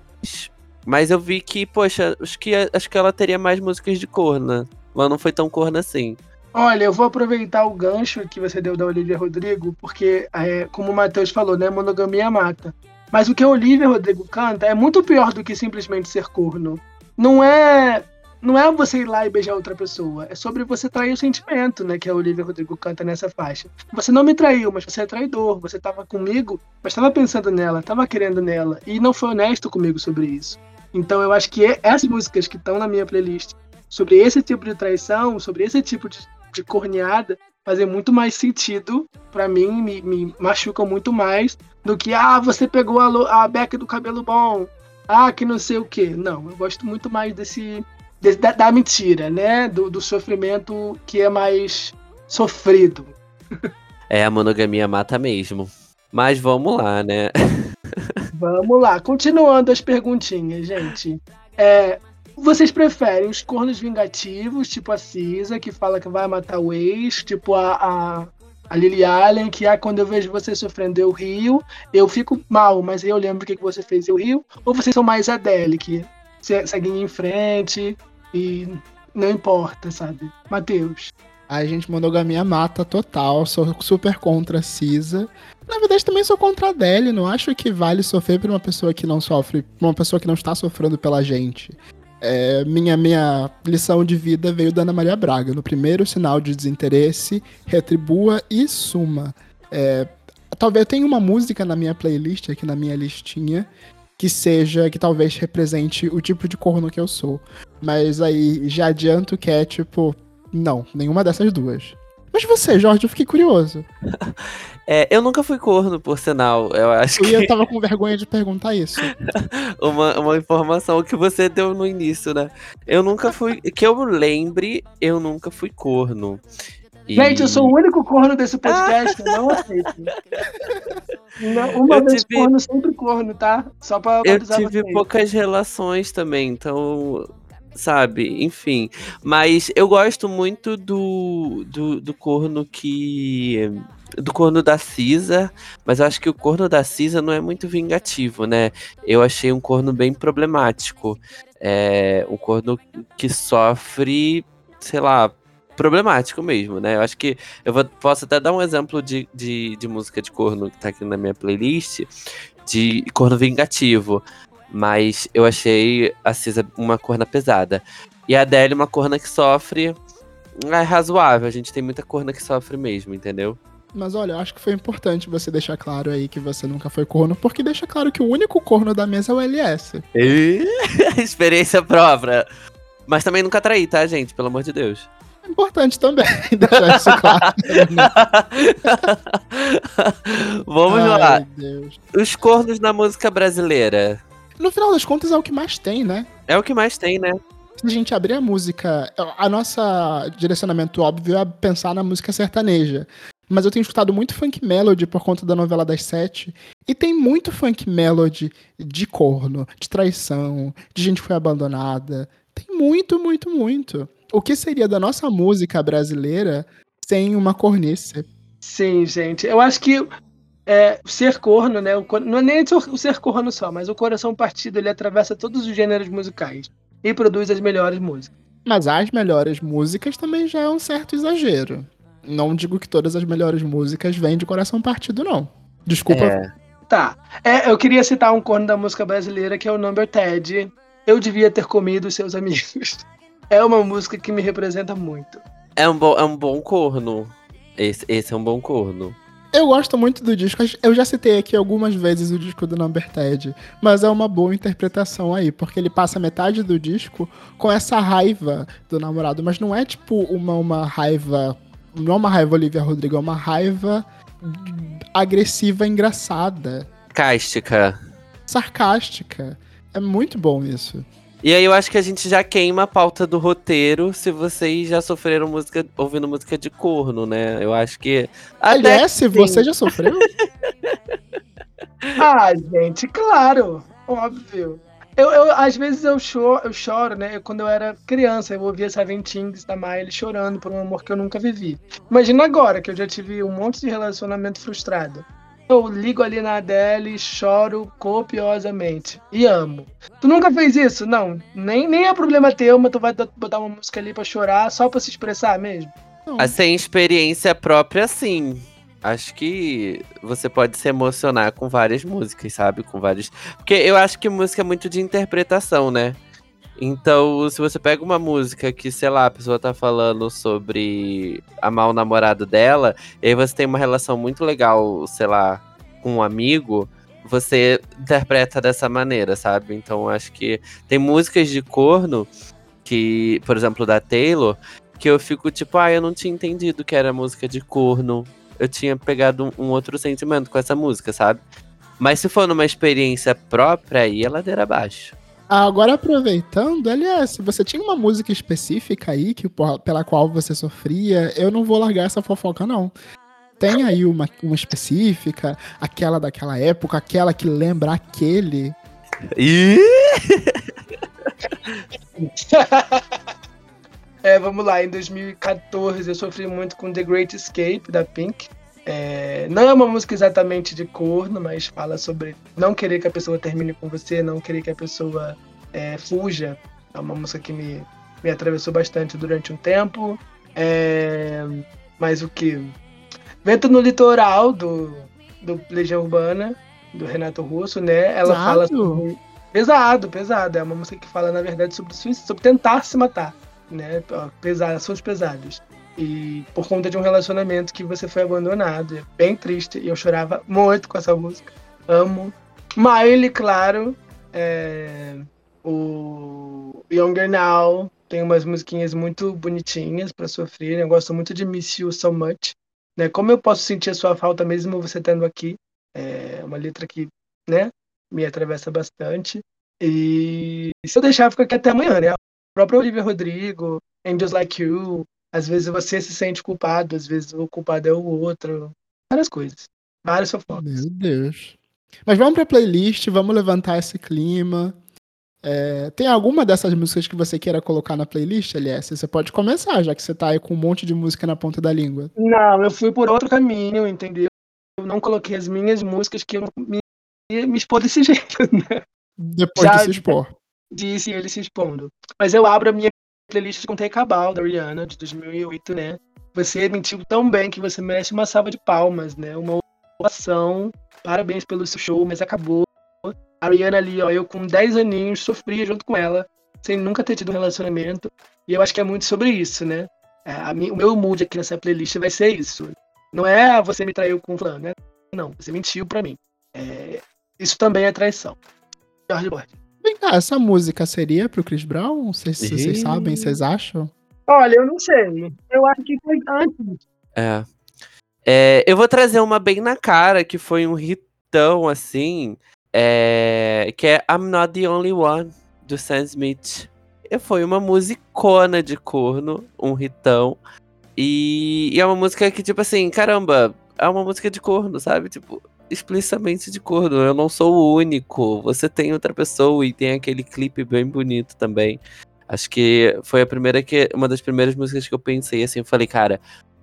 [SPEAKER 2] Mas eu vi que, poxa, acho que, acho que ela teria mais músicas de corna. Ela não foi tão corna assim.
[SPEAKER 4] Olha, eu vou aproveitar o gancho que você deu da Olivia Rodrigo, porque, é, como o Matheus falou, né, monogamia mata. Mas o que a Olivia Rodrigo canta é muito pior do que simplesmente ser corno. Não é, não é você ir lá e beijar outra pessoa, é sobre você trair o sentimento, né, que a Olivia Rodrigo canta nessa faixa. Você não me traiu, mas você é traidor. Você tava comigo, mas tava pensando nela, tava querendo nela e não foi honesto comigo sobre isso. Então eu acho que essas músicas que estão na minha playlist sobre esse tipo de traição, sobre esse tipo de, de corneada, fazem muito mais sentido pra mim, me, me machucam muito mais do que, ah, você pegou a, a beca do cabelo bom, ah, que não sei o que. Não, eu gosto muito mais desse, desse- da, da mentira, né? Do, do sofrimento que é mais sofrido.
[SPEAKER 2] É, a monogamia mata mesmo. Mas vamos lá, né?
[SPEAKER 4] Vamos lá, continuando as perguntinhas, gente. É, vocês preferem os cornos vingativos, tipo a Cisa, que fala que vai matar o ex, tipo a, a, a Lily Allen, que ah, quando eu vejo você sofrendo eu rio, eu fico mal, mas eu lembro o que você fez eu rio? Ou vocês são mais Adele, que se- seguem em frente e não importa, sabe? Matheus.
[SPEAKER 3] A gente, monogamia mata total. Sou super contra a Cisa. Na verdade, também sou contra a Adele. Não acho que vale sofrer por uma pessoa que não sofre, uma pessoa que não está sofrendo pela gente. É, minha, minha lição de vida veio da Ana Maria Braga. No primeiro sinal de desinteresse, retribua e suma. É, talvez tenha uma música na minha playlist, aqui na minha listinha, que seja, que talvez represente o tipo de corno que eu sou. Mas aí já adianto que é tipo, não, nenhuma dessas duas. Mas você, Jorge, eu fiquei curioso.
[SPEAKER 2] É, eu nunca fui corno, por sinal. Eu acho
[SPEAKER 3] E eu
[SPEAKER 2] que
[SPEAKER 3] tava com vergonha de perguntar isso.
[SPEAKER 2] uma, uma informação que você deu no início, né? Eu nunca fui. Que eu lembre, eu nunca fui corno. E-
[SPEAKER 4] Gente, eu sou o único corno desse podcast, eu não aceito. Não, uma
[SPEAKER 2] Eu
[SPEAKER 4] vez
[SPEAKER 2] tive-
[SPEAKER 4] corno, sempre corno, tá? Só pra
[SPEAKER 2] Eu tive
[SPEAKER 4] vocês.
[SPEAKER 2] poucas relações também, então. Sabe, enfim. Mas eu gosto muito do, do, do corno que. Do corno da Cisa, mas eu acho que o corno da Cisa não é muito vingativo, né? Eu achei um corno bem problemático. É um corno que sofre, sei lá, problemático mesmo, né? Eu acho que eu vou- posso até dar um exemplo de, de, de música de corno que tá aqui na minha playlist, de corno vingativo. Mas eu achei a Cisa uma corna pesada. E a Adele uma corna que sofre. É razoável, a gente tem muita corna que sofre mesmo, entendeu?
[SPEAKER 3] Mas olha, eu acho que foi importante você deixar claro aí que você nunca foi corno, porque deixa claro que o único corno da mesa é o LS.
[SPEAKER 2] Experiência própria. Mas também nunca traí, tá, gente? Pelo amor de Deus.
[SPEAKER 3] É importante também deixar isso claro.
[SPEAKER 2] Vamos
[SPEAKER 3] Ai,
[SPEAKER 2] lá.
[SPEAKER 3] Deus.
[SPEAKER 2] Os cornos na música brasileira.
[SPEAKER 3] No final das contas, é o que mais tem, né?
[SPEAKER 2] É o que mais tem, né?
[SPEAKER 3] Se a gente abrir a música, a nossa direcionamento óbvio é pensar na música sertaneja. Mas eu tenho escutado muito funk melody por conta da novela das sete. E tem muito funk melody de corno, de traição, de gente que foi abandonada. Tem muito, muito, muito. O que seria da nossa música brasileira sem uma cornice?
[SPEAKER 4] Sim, gente. Eu acho que é, ser corno, né? o não é nem o ser corno só, mas o coração partido ele atravessa todos os gêneros musicais e produz as melhores músicas.
[SPEAKER 3] Mas as melhores músicas também já é um certo exagero. Não digo que todas as melhores músicas vêm de coração partido, não. Desculpa.
[SPEAKER 2] É.
[SPEAKER 4] Tá. É, eu queria citar um corno da música brasileira que é o Number Ted, Eu devia ter comido seus amigos. É uma música que me representa muito.
[SPEAKER 2] É um, bom, é um bom corno. Esse, esse é um bom corno.
[SPEAKER 3] Eu gosto muito do disco. Eu já citei aqui algumas vezes o disco do Number Ted, mas é uma boa interpretação aí, porque ele passa metade do disco com essa raiva do namorado, mas não é tipo uma, uma raiva. Não é uma raiva Olivia Rodrigo, é uma raiva agressiva, engraçada,
[SPEAKER 2] Cáustica.
[SPEAKER 3] sarcástica. É muito bom isso.
[SPEAKER 2] E aí eu acho que a gente já queima a pauta do roteiro se vocês já sofreram música, ouvindo música de corno, né? Eu acho que.
[SPEAKER 3] Aliás, se
[SPEAKER 2] sim.
[SPEAKER 3] você já sofreu,
[SPEAKER 4] Ah, gente, claro, óbvio. Eu, eu, às vezes eu choro, eu choro, né? Eu, quando eu era criança, eu ouvia Seven Things da Miley chorando por um amor que eu nunca vivi. Imagina agora que eu já tive um monte de relacionamento frustrado. Eu ligo ali na Adele, choro copiosamente. E amo. Tu nunca fez isso? Não. Nem, nem é problema teu, mas tu vai botar uma música ali pra chorar só pra se expressar mesmo.
[SPEAKER 3] não.
[SPEAKER 2] Ah, Sem experiência própria, sim. Acho que você pode se emocionar com várias músicas, sabe? Com vários. Porque eu acho que música é muito de interpretação, né? Então, se você pega uma música que, sei lá, a pessoa tá falando sobre amar o namorado dela, e aí você tem uma relação muito legal, sei lá, com um amigo, você interpreta dessa maneira, sabe? Então, acho que tem músicas de corno que, por exemplo, da Taylor, que eu fico tipo, ah, eu não tinha entendido que era música de corno. Eu tinha pegado um outro sentimento com essa música, sabe? Mas se for numa experiência própria, aí é ladeira abaixo.
[SPEAKER 3] Agora aproveitando, aliás, se você tinha uma música específica aí que, pela qual você sofria, eu não vou largar essa fofoca, não. Tem aí uma, uma específica, aquela daquela época, aquela que lembra aquele.
[SPEAKER 2] Ih!
[SPEAKER 4] É, vamos lá, em 2014 eu sofri muito com The Great Escape, da Pink. É, não é uma música exatamente de corno, mas fala sobre não querer que a pessoa termine com você, não querer que a pessoa é, fuja. É uma música que me, me atravessou bastante durante um tempo. É, mas o que? Vento no Litoral, do, do Legião Urbana, do Renato Russo, né? Ela
[SPEAKER 3] Pesado.
[SPEAKER 4] fala sobre. Pesado, pesado. É uma música que fala, na verdade, sobre sobre tentar se matar. Né? Pesado, sons pesados. E por conta de um relacionamento que você foi abandonado. É bem triste. E eu chorava muito com essa música. Amo. Miley, claro. É, o Younger Now. Tem umas musiquinhas muito bonitinhas pra sofrer. Eu gosto muito de Miss You So Much. Né? Como eu posso sentir a sua falta mesmo você estando aqui? É uma letra que, né, me atravessa bastante. E se eu deixar, fica aqui até amanhã, né? A própria Olivia Rodrigo, Angels Like You. Às vezes você se sente culpado, às vezes o culpado é o outro. Várias coisas. Várias fofocas.
[SPEAKER 3] Meu Deus. Mas vamos pra playlist, vamos levantar esse clima. É, tem alguma dessas músicas que você queira colocar na playlist, LS? Você pode começar, já que você tá aí com um monte de música na ponta da língua.
[SPEAKER 4] Não, eu fui por outro caminho, entendeu? Eu não coloquei as minhas músicas que eu me, me expor desse jeito, né?
[SPEAKER 3] Depois
[SPEAKER 4] Já-
[SPEAKER 3] de se expor.
[SPEAKER 4] Disse ele se expondo. Mas eu abro a minha playlist com Take a da Rihanna, de 2008, né? Você mentiu tão bem que você merece uma salva de palmas, né? Uma ovação. Parabéns pelo seu show, mas acabou. A Rihanna ali, ó, eu com 10 aninhos sofria junto com ela, sem nunca ter tido um relacionamento. E eu acho que é muito sobre isso, né? É, a o meu mood aqui nessa playlist vai ser isso. Não é "Ah, você me traiu com fulano, né? Não, você mentiu pra mim. É, isso também é traição. George Boyd.
[SPEAKER 3] Vem cá, essa música seria pro Chris Brown? Não sei se
[SPEAKER 2] Ih.
[SPEAKER 3] vocês sabem, vocês acham?
[SPEAKER 4] Olha, eu não sei. Eu acho que foi antes.
[SPEAKER 2] É. É, eu vou trazer uma bem na cara, que foi um hitão, assim, é, que é I'm Not The Only One, do Sam Smith. E foi uma musicona de corno, um hitão. E, e é uma música que, tipo assim, caramba, é uma música de corno, sabe? Tipo, explicitamente de corno. Eu não sou o único. Você tem outra pessoa e tem aquele clipe bem bonito também. Acho que foi a primeira que. Uma das primeiras músicas que eu pensei assim, eu falei, cara,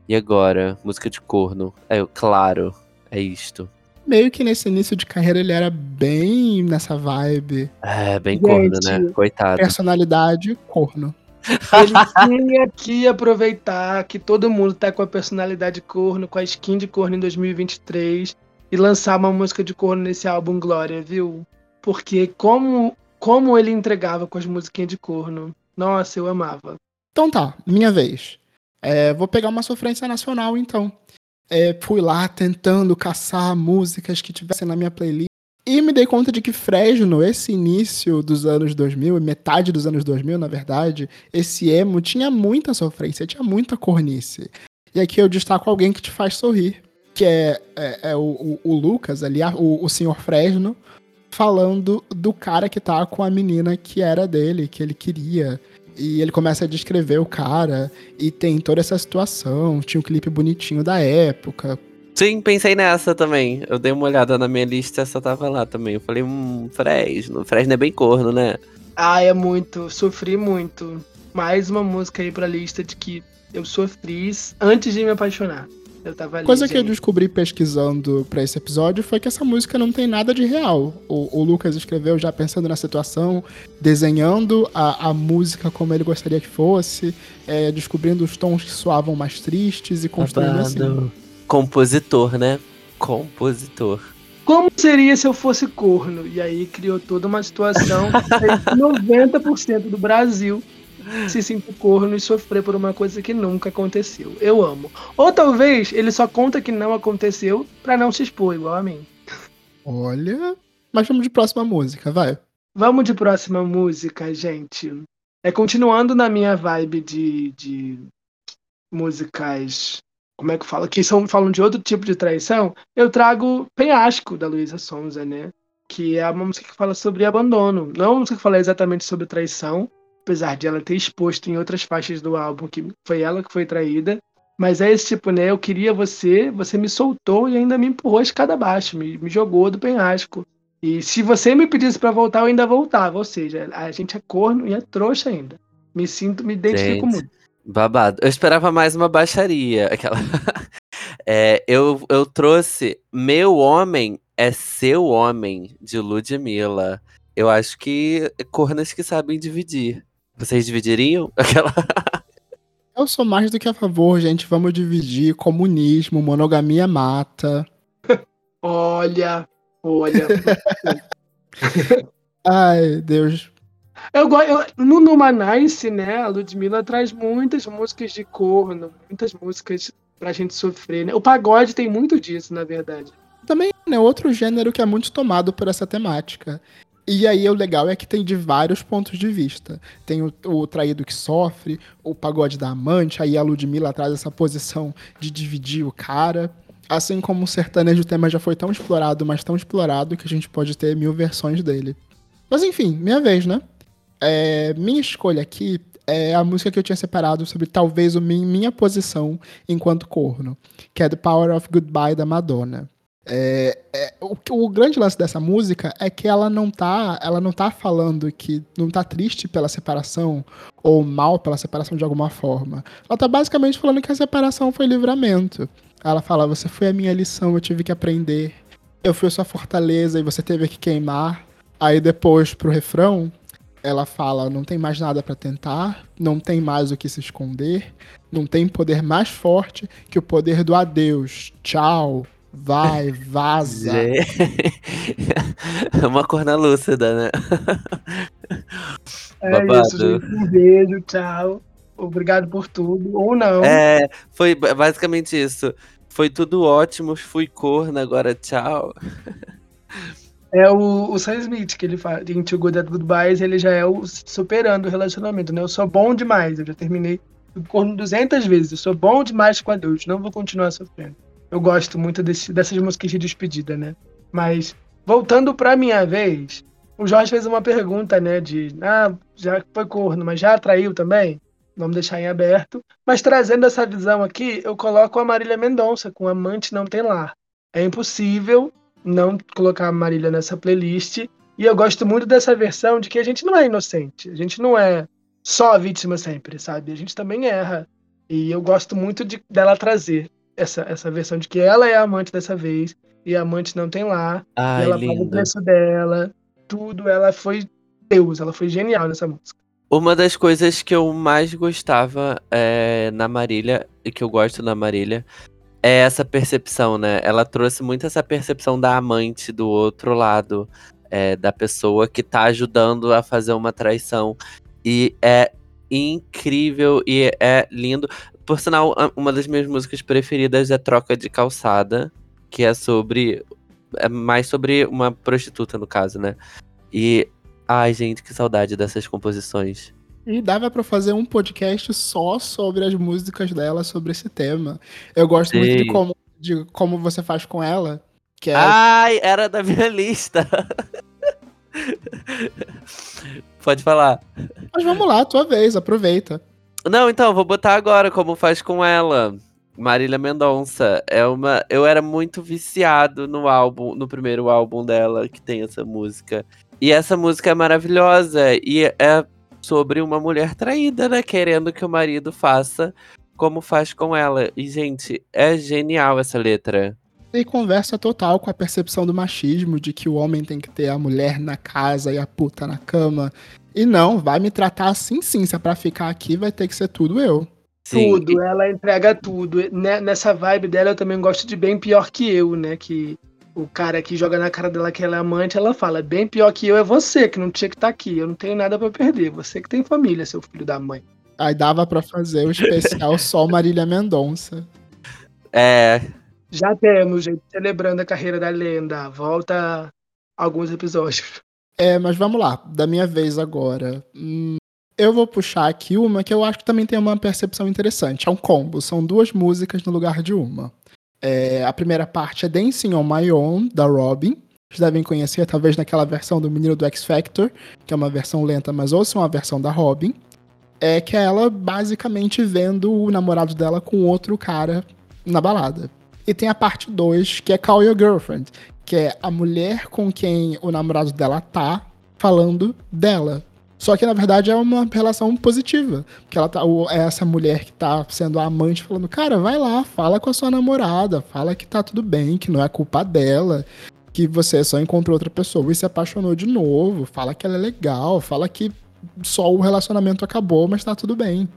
[SPEAKER 2] e agora? Música de corno. Aí eu, claro, é isto.
[SPEAKER 3] Meio que nesse início de carreira ele era bem nessa vibe.
[SPEAKER 2] É, bem corno, né?
[SPEAKER 4] Gente.
[SPEAKER 2] Coitado.
[SPEAKER 3] Personalidade, corno.
[SPEAKER 4] Ele tinha que aproveitar que todo mundo tá com a personalidade corno, com a skin de corno em 2023 e lançar uma música de corno nesse álbum Glória, viu? Porque como como ele entregava com as musiquinhas de corno. Nossa, eu amava.
[SPEAKER 3] Então tá, minha vez. É, vou pegar uma sofrência nacional, então. É, fui lá tentando caçar músicas que tivessem na minha playlist. E me dei conta de que Fresno, esse início dos anos 2000, metade dos anos 2000, na verdade, esse emo tinha muita sofrência, tinha muita cornice. E aqui eu destaco alguém que te faz sorrir, que é, é, é o, o- o Lucas ali, a- o, o senhor Fresno, falando do cara que tá com a menina que era dele, que ele queria. E ele começa a descrever o cara, e tem toda essa situação. Tinha um clipe bonitinho da época.
[SPEAKER 2] Sim, pensei nessa também. Eu dei uma olhada na minha lista, essa tava lá também. Eu falei, hum, Fresno. Fresno é bem corno, né?
[SPEAKER 4] Ah, é muito. Sofri muito. Mais uma música aí pra lista de que eu sofri antes de me apaixonar. Eu tava ali.
[SPEAKER 3] Coisa que eu
[SPEAKER 4] gente.
[SPEAKER 3] descobri pesquisando pra esse episódio foi que essa música não tem nada de real. O, o Lucas escreveu já pensando na situação, desenhando a, a música como ele gostaria que fosse, é, descobrindo os tons que soavam mais tristes e construindo assim.
[SPEAKER 2] Compositor, né? Compositor.
[SPEAKER 4] Como seria se eu fosse corno? E aí criou toda uma situação que 90% do Brasil se sinta corno e sofrer por uma coisa que nunca aconteceu. Eu amo. Ou talvez ele só conta que não aconteceu pra não se expor, igual a mim.
[SPEAKER 3] Olha. Mas vamos de próxima música, vai.
[SPEAKER 4] Vamos de próxima música, gente. É continuando na minha vibe de, de músicas. Como é que fala? Que são, falam de outro tipo de traição. Eu trago Penhasco, da Luísa Sonza, né? Que é uma música que fala sobre abandono. Não é uma música que fala exatamente sobre traição, apesar de ela ter exposto em outras faixas do álbum que foi ela que foi traída. Mas é esse tipo, né? Eu queria você, você me soltou e ainda me empurrou a escada abaixo, me, me jogou do penhasco. E se você me pedisse pra voltar, eu ainda voltava. Ou seja, a gente é corno e é trouxa ainda. Me sinto, me identifico
[SPEAKER 2] Gente.
[SPEAKER 4] muito.
[SPEAKER 2] Babado. Eu esperava mais uma baixaria. Aquela. É, eu, eu trouxe Meu Homem é Seu Homem, de Ludmilla. Eu acho que cornas que sabem dividir. Vocês dividiriam? Aquela.
[SPEAKER 3] Eu sou mais do que a favor, gente. Vamos dividir comunismo, monogamia mata.
[SPEAKER 4] Olha, olha.
[SPEAKER 3] Ai, Deus.
[SPEAKER 4] eu, eu, no Numanice, né, a Ludmilla traz muitas músicas de corno, muitas músicas pra gente sofrer, né? O pagode tem muito disso, na verdade.
[SPEAKER 3] Também é outro gênero que é muito tomado por essa temática. E aí o legal é que tem de vários pontos de vista. Tem o, o traído que sofre, o pagode da amante, aí a Ludmilla traz essa posição de dividir o cara. Assim como o sertanejo o tema já foi tão explorado, mas tão explorado que a gente pode ter mil versões dele. Mas enfim, minha vez, né? É, minha escolha aqui é a música que eu tinha separado sobre talvez o min- minha posição enquanto corno, que é The Power of Goodbye da Madonna. É, é, o, o grande lance dessa música é que ela não tá, ela não tá falando que não tá triste pela separação ou mal pela separação de alguma forma. Ela tá basicamente falando que a separação foi livramento. Ela fala: "Você foi a minha lição, eu tive que aprender. Eu fui a sua fortaleza e você teve que queimar". Aí depois pro refrão, ela fala: "Não tem mais nada pra tentar, não tem mais o que se esconder, não tem poder mais forte que o poder do adeus. Tchau, vai, vaza".
[SPEAKER 2] É uma corna lúcida, né?
[SPEAKER 4] É
[SPEAKER 2] Babado.
[SPEAKER 4] isso, gente. Um beijo, tchau. Obrigado por tudo. Ou não.
[SPEAKER 2] É, foi ba- basicamente isso. Foi tudo ótimo, fui corna, agora tchau.
[SPEAKER 4] É o, o Sam Smith que ele fala em Too Good at Goodbyes, ele já é o superando o relacionamento, né? Eu sou bom demais, eu já terminei o corno 200 vezes, eu sou bom demais com a Deus, não vou continuar sofrendo. Eu gosto muito desse, dessas músicas de despedida, né? Mas, voltando pra minha vez, o Jorge fez uma pergunta, né? De, ah, já foi corno, mas já atraiu também? Vamos deixar em aberto. Mas trazendo essa visão aqui, eu coloco a Marília Mendonça com Amante Não Tem Lar. É impossível não colocar a Marília nessa playlist. E eu gosto muito dessa versão de que a gente não é inocente. A gente não é só a vítima sempre, sabe? A gente também erra. E eu gosto muito de, dela trazer essa, essa versão de que ela é a amante dessa vez e a amante não tem lá. e
[SPEAKER 2] Ai,
[SPEAKER 4] ela paga o preço dela. Tudo. Ela foi Deus. Ela foi genial nessa música.
[SPEAKER 2] Uma das coisas que eu mais gostava é, na Marília, e que eu gosto na Marília, é essa percepção, né? Ela trouxe muito essa percepção da amante do outro lado. é, da pessoa que tá ajudando a fazer uma traição. E é incrível e é lindo. Por sinal, uma das minhas músicas preferidas é Troca de Calçada, que é sobre. É mais sobre uma prostituta, no caso, né? E. Ai, gente, que saudade dessas composições.
[SPEAKER 3] E dava pra fazer um podcast só sobre as músicas dela, sobre esse tema. Eu gosto muito de
[SPEAKER 2] Sim.
[SPEAKER 3] como, de como você faz com ela, que é
[SPEAKER 2] Ai, era da minha lista. Pode falar.
[SPEAKER 3] Mas vamos lá, tua vez, aproveita.
[SPEAKER 2] Não, então, vou botar agora como faz com ela. Marília Mendonça. É uma. Eu era muito viciado no álbum, no primeiro álbum dela, que tem essa música. E essa música é maravilhosa. E é sobre uma mulher traída, né? Querendo que o marido faça como faz com ela. E, gente, é genial essa letra.
[SPEAKER 3] E conversa total com a percepção do machismo, de que o homem tem que ter a mulher na casa e a puta na cama. E não, vai me tratar assim sim. Se é pra ficar aqui, vai ter que ser tudo eu.
[SPEAKER 2] Sim,
[SPEAKER 4] Tudo, ela entrega tudo. Ne- Nessa vibe dela, eu também gosto de bem pior que eu, né? Que o cara que joga na cara dela que ela é amante, ela fala: bem pior que eu é você, que não tinha que estar aqui. Eu não tenho nada pra perder. Você que tem família, seu filho da mãe.
[SPEAKER 3] Aí dava pra fazer o especial só Marília Mendonça.
[SPEAKER 2] É,
[SPEAKER 4] Já temos, gente, celebrando a carreira da lenda. Volta alguns episódios.
[SPEAKER 3] É, mas vamos lá, da minha vez agora. Hum, eu vou puxar aqui uma que eu acho que também tem uma percepção interessante. É um combo, são duas músicas no lugar de uma. É, a primeira parte é Dancing on My Own, da Robin. Vocês devem conhecer, talvez, naquela versão do Menino do X Factor, que é uma versão lenta, mas ouçam a versão da Robin. É que é ela basicamente vendo o namorado dela com outro cara na balada. E tem a parte 2, que é Call Your Girlfriend, que é a mulher com quem o namorado dela tá falando dela. Só que na verdade é uma relação positiva. Porque ela tá, é essa mulher que tá sendo a amante falando, cara, vai lá, fala com a sua namorada, fala que tá tudo bem, que não é culpa dela, que você só encontrou outra pessoa e se apaixonou de novo, fala que ela é legal, fala que só o relacionamento acabou, mas tá tudo bem.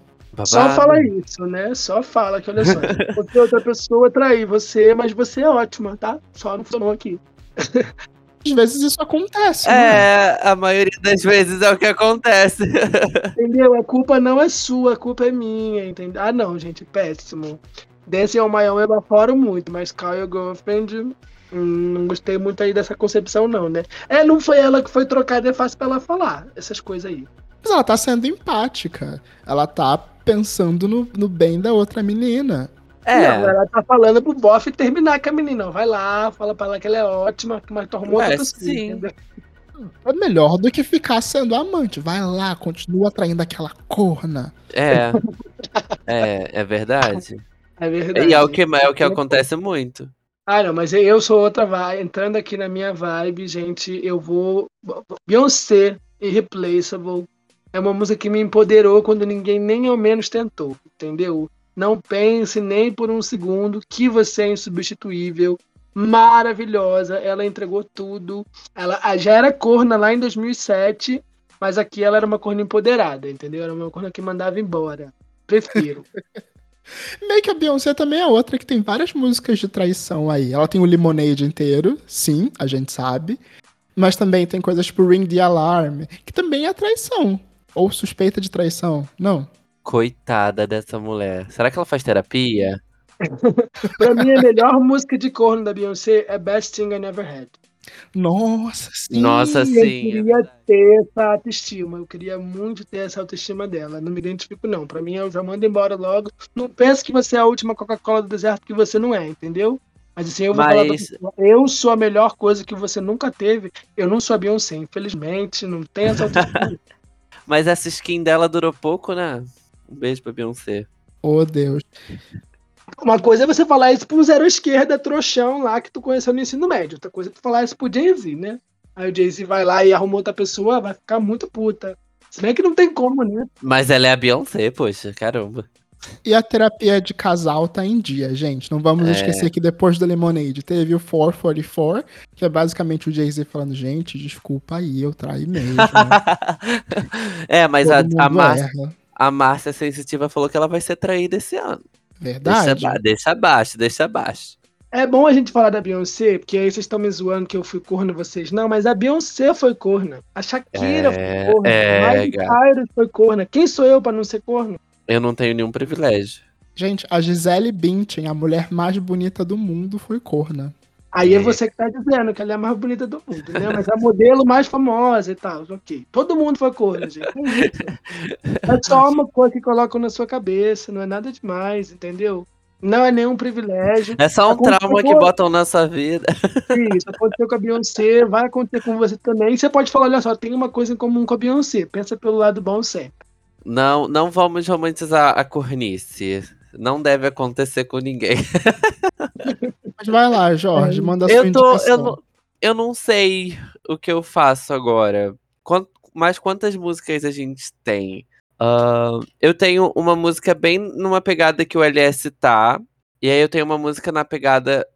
[SPEAKER 4] Só
[SPEAKER 2] babado.
[SPEAKER 4] fala isso, né? Só fala que, olha só, você é outra pessoa trair você, mas você é ótima, tá? Só não funcionou aqui.
[SPEAKER 3] Às vezes isso acontece, né?
[SPEAKER 2] É, a maioria das vezes é o que acontece.
[SPEAKER 4] Entendeu? A culpa não é sua, a culpa é minha, entendeu? Ah, não, gente, péssimo. Dancing on My Own eu baforo muito, mas Call Your Girlfriend, hum, não gostei muito aí dessa concepção, não, né? É, não foi ela que foi trocada, é fácil pra ela falar essas coisas aí.
[SPEAKER 3] Mas ela tá sendo empática. Ela tá pensando no, no bem da outra menina.
[SPEAKER 4] Não,
[SPEAKER 2] É,
[SPEAKER 4] ela tá falando pro bofe terminar com a menina. Vai lá, fala pra ela que ela é ótima, mas tu arrumou outra
[SPEAKER 2] sim.
[SPEAKER 3] É melhor do que ficar sendo amante. Vai lá, continua traindo aquela corna.
[SPEAKER 2] é. É, é verdade.
[SPEAKER 4] É verdade.
[SPEAKER 2] E é o que, é o que acontece muito.
[SPEAKER 4] Ah, não, mas eu sou outra vibe. Entrando aqui na minha vibe, gente, eu vou. Beyoncé, Irreplaceable. É uma música que me empoderou quando ninguém nem ao menos tentou, entendeu? Não pense nem por um segundo que você é insubstituível. Maravilhosa, ela entregou tudo. Ela já era corna lá em 2007, mas aqui ela era uma corna empoderada, entendeu? Era uma corna que mandava embora. Prefiro.
[SPEAKER 3] Meio que a Beyoncé também é outra que tem várias músicas de traição aí. Ela tem o Lemonade inteiro, sim, a gente sabe. Mas também tem coisas tipo Ring the Alarm, que também é traição. Ou suspeita de traição. Não.
[SPEAKER 2] Coitada dessa mulher. Será que ela faz terapia?
[SPEAKER 4] pra mim, a melhor música de corno da Beyoncé é Best Thing I Never Had.
[SPEAKER 3] Nossa, sim.
[SPEAKER 2] Nossa,
[SPEAKER 4] eu
[SPEAKER 2] sim.
[SPEAKER 4] queria ter essa autoestima. Eu queria muito ter essa autoestima dela. Não me identifico, não. Pra mim, eu já mando embora logo. Não pense que você é a última Coca-Cola do deserto que você não é, entendeu? Mas assim, eu vou falar pra
[SPEAKER 2] Mas-
[SPEAKER 4] você, eu sou a melhor coisa que você nunca teve. Eu não sou a Beyoncé, infelizmente. Não tem essa autoestima.
[SPEAKER 2] Mas essa skin dela durou pouco, né? Um beijo pra Beyoncé.
[SPEAKER 3] Oh, Deus.
[SPEAKER 4] Uma coisa é você falar isso um zero esquerda trouxão lá que tu conheceu no ensino médio. Outra coisa é tu falar isso pro Jay-Z, né? Aí o Jay-Z vai lá e arruma outra pessoa, vai ficar muito puta. Se bem que não tem como, né?
[SPEAKER 2] Mas ela é a Beyoncé, poxa, caramba.
[SPEAKER 3] E a terapia de casal tá em dia, gente. Não vamos
[SPEAKER 2] É.
[SPEAKER 3] esquecer que depois do Lemonade teve o 444, que é basicamente o Jay-Z falando, gente, desculpa aí, eu traí mesmo.
[SPEAKER 2] é, mas a,
[SPEAKER 3] Todo
[SPEAKER 2] a, Márcia, a Márcia Sensitiva falou que ela vai ser traída esse ano. Deixa,
[SPEAKER 3] Verdade.
[SPEAKER 2] ba- deixa abaixo, deixa abaixo.
[SPEAKER 4] É bom a gente falar da Beyoncé, porque aí vocês estão me zoando que eu fui corno vocês. Não, mas a Beyoncé foi corna. A Shakira
[SPEAKER 2] É,
[SPEAKER 4] foi corna.
[SPEAKER 2] é,
[SPEAKER 4] a Miley. Cyrus foi corna. Quem sou eu pra não ser corno?
[SPEAKER 2] Eu não tenho nenhum privilégio.
[SPEAKER 3] Gente, a Gisele Bündchen, a mulher mais bonita do mundo, foi corna.
[SPEAKER 4] Aí é.
[SPEAKER 2] É.
[SPEAKER 4] você que tá dizendo que ela é a mais bonita do mundo, né? Mas a modelo mais famosa e tal, ok. Todo mundo foi corno, gente. É isso. É só uma coisa que colocam na sua cabeça, não é nada demais, entendeu? Não é nenhum privilégio.
[SPEAKER 2] É só um
[SPEAKER 4] Aconteceu
[SPEAKER 2] trauma que
[SPEAKER 4] com-
[SPEAKER 2] botam na sua vida.
[SPEAKER 4] Isso aconteceu com a Beyoncé, vai acontecer com você também. E você pode falar, olha só, tem uma coisa em comum com a Beyoncé. Pensa pelo lado bom sempre.
[SPEAKER 2] Não, não vamos romantizar a cornice. Não deve acontecer com ninguém.
[SPEAKER 3] Mas vai lá, Jorge, manda a sua
[SPEAKER 2] Eu tô. Eu não, eu não sei o que eu faço agora. Quant, mas quantas músicas a gente tem? Ahn, eu tenho uma música bem numa pegada que o LS tá. E aí eu tenho uma música na pegada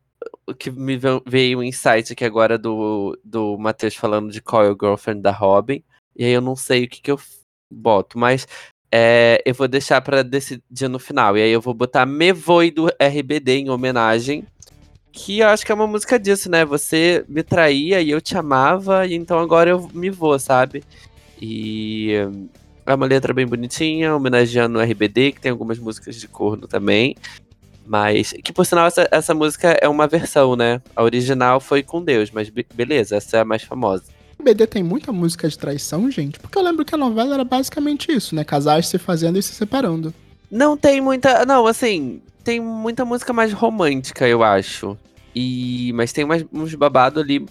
[SPEAKER 2] que me ve- veio um insight aqui agora do, do Matheus falando de Call Your Girlfriend da Robin. E aí eu não sei o que, que eu boto, mas é, eu vou deixar pra decidir no final. E aí eu vou botar Me Voe do RBD em homenagem. Que eu acho que é uma música disso, né? Você me traía e eu te amava, e então agora eu me vou, sabe? E é uma letra bem bonitinha, homenageando o RBD, que tem algumas músicas de corno também. Mas, que por sinal, essa, essa música é uma versão, né? A original foi com Deus, mas be- beleza, essa é a mais famosa.
[SPEAKER 3] O BD tem muita música de traição, gente, porque eu lembro que a novela era basicamente isso, né? Casais se fazendo e se separando.
[SPEAKER 2] Não tem muita. Não, assim, tem muita música mais romântica, eu acho. E, mas tem umas, uns babado ali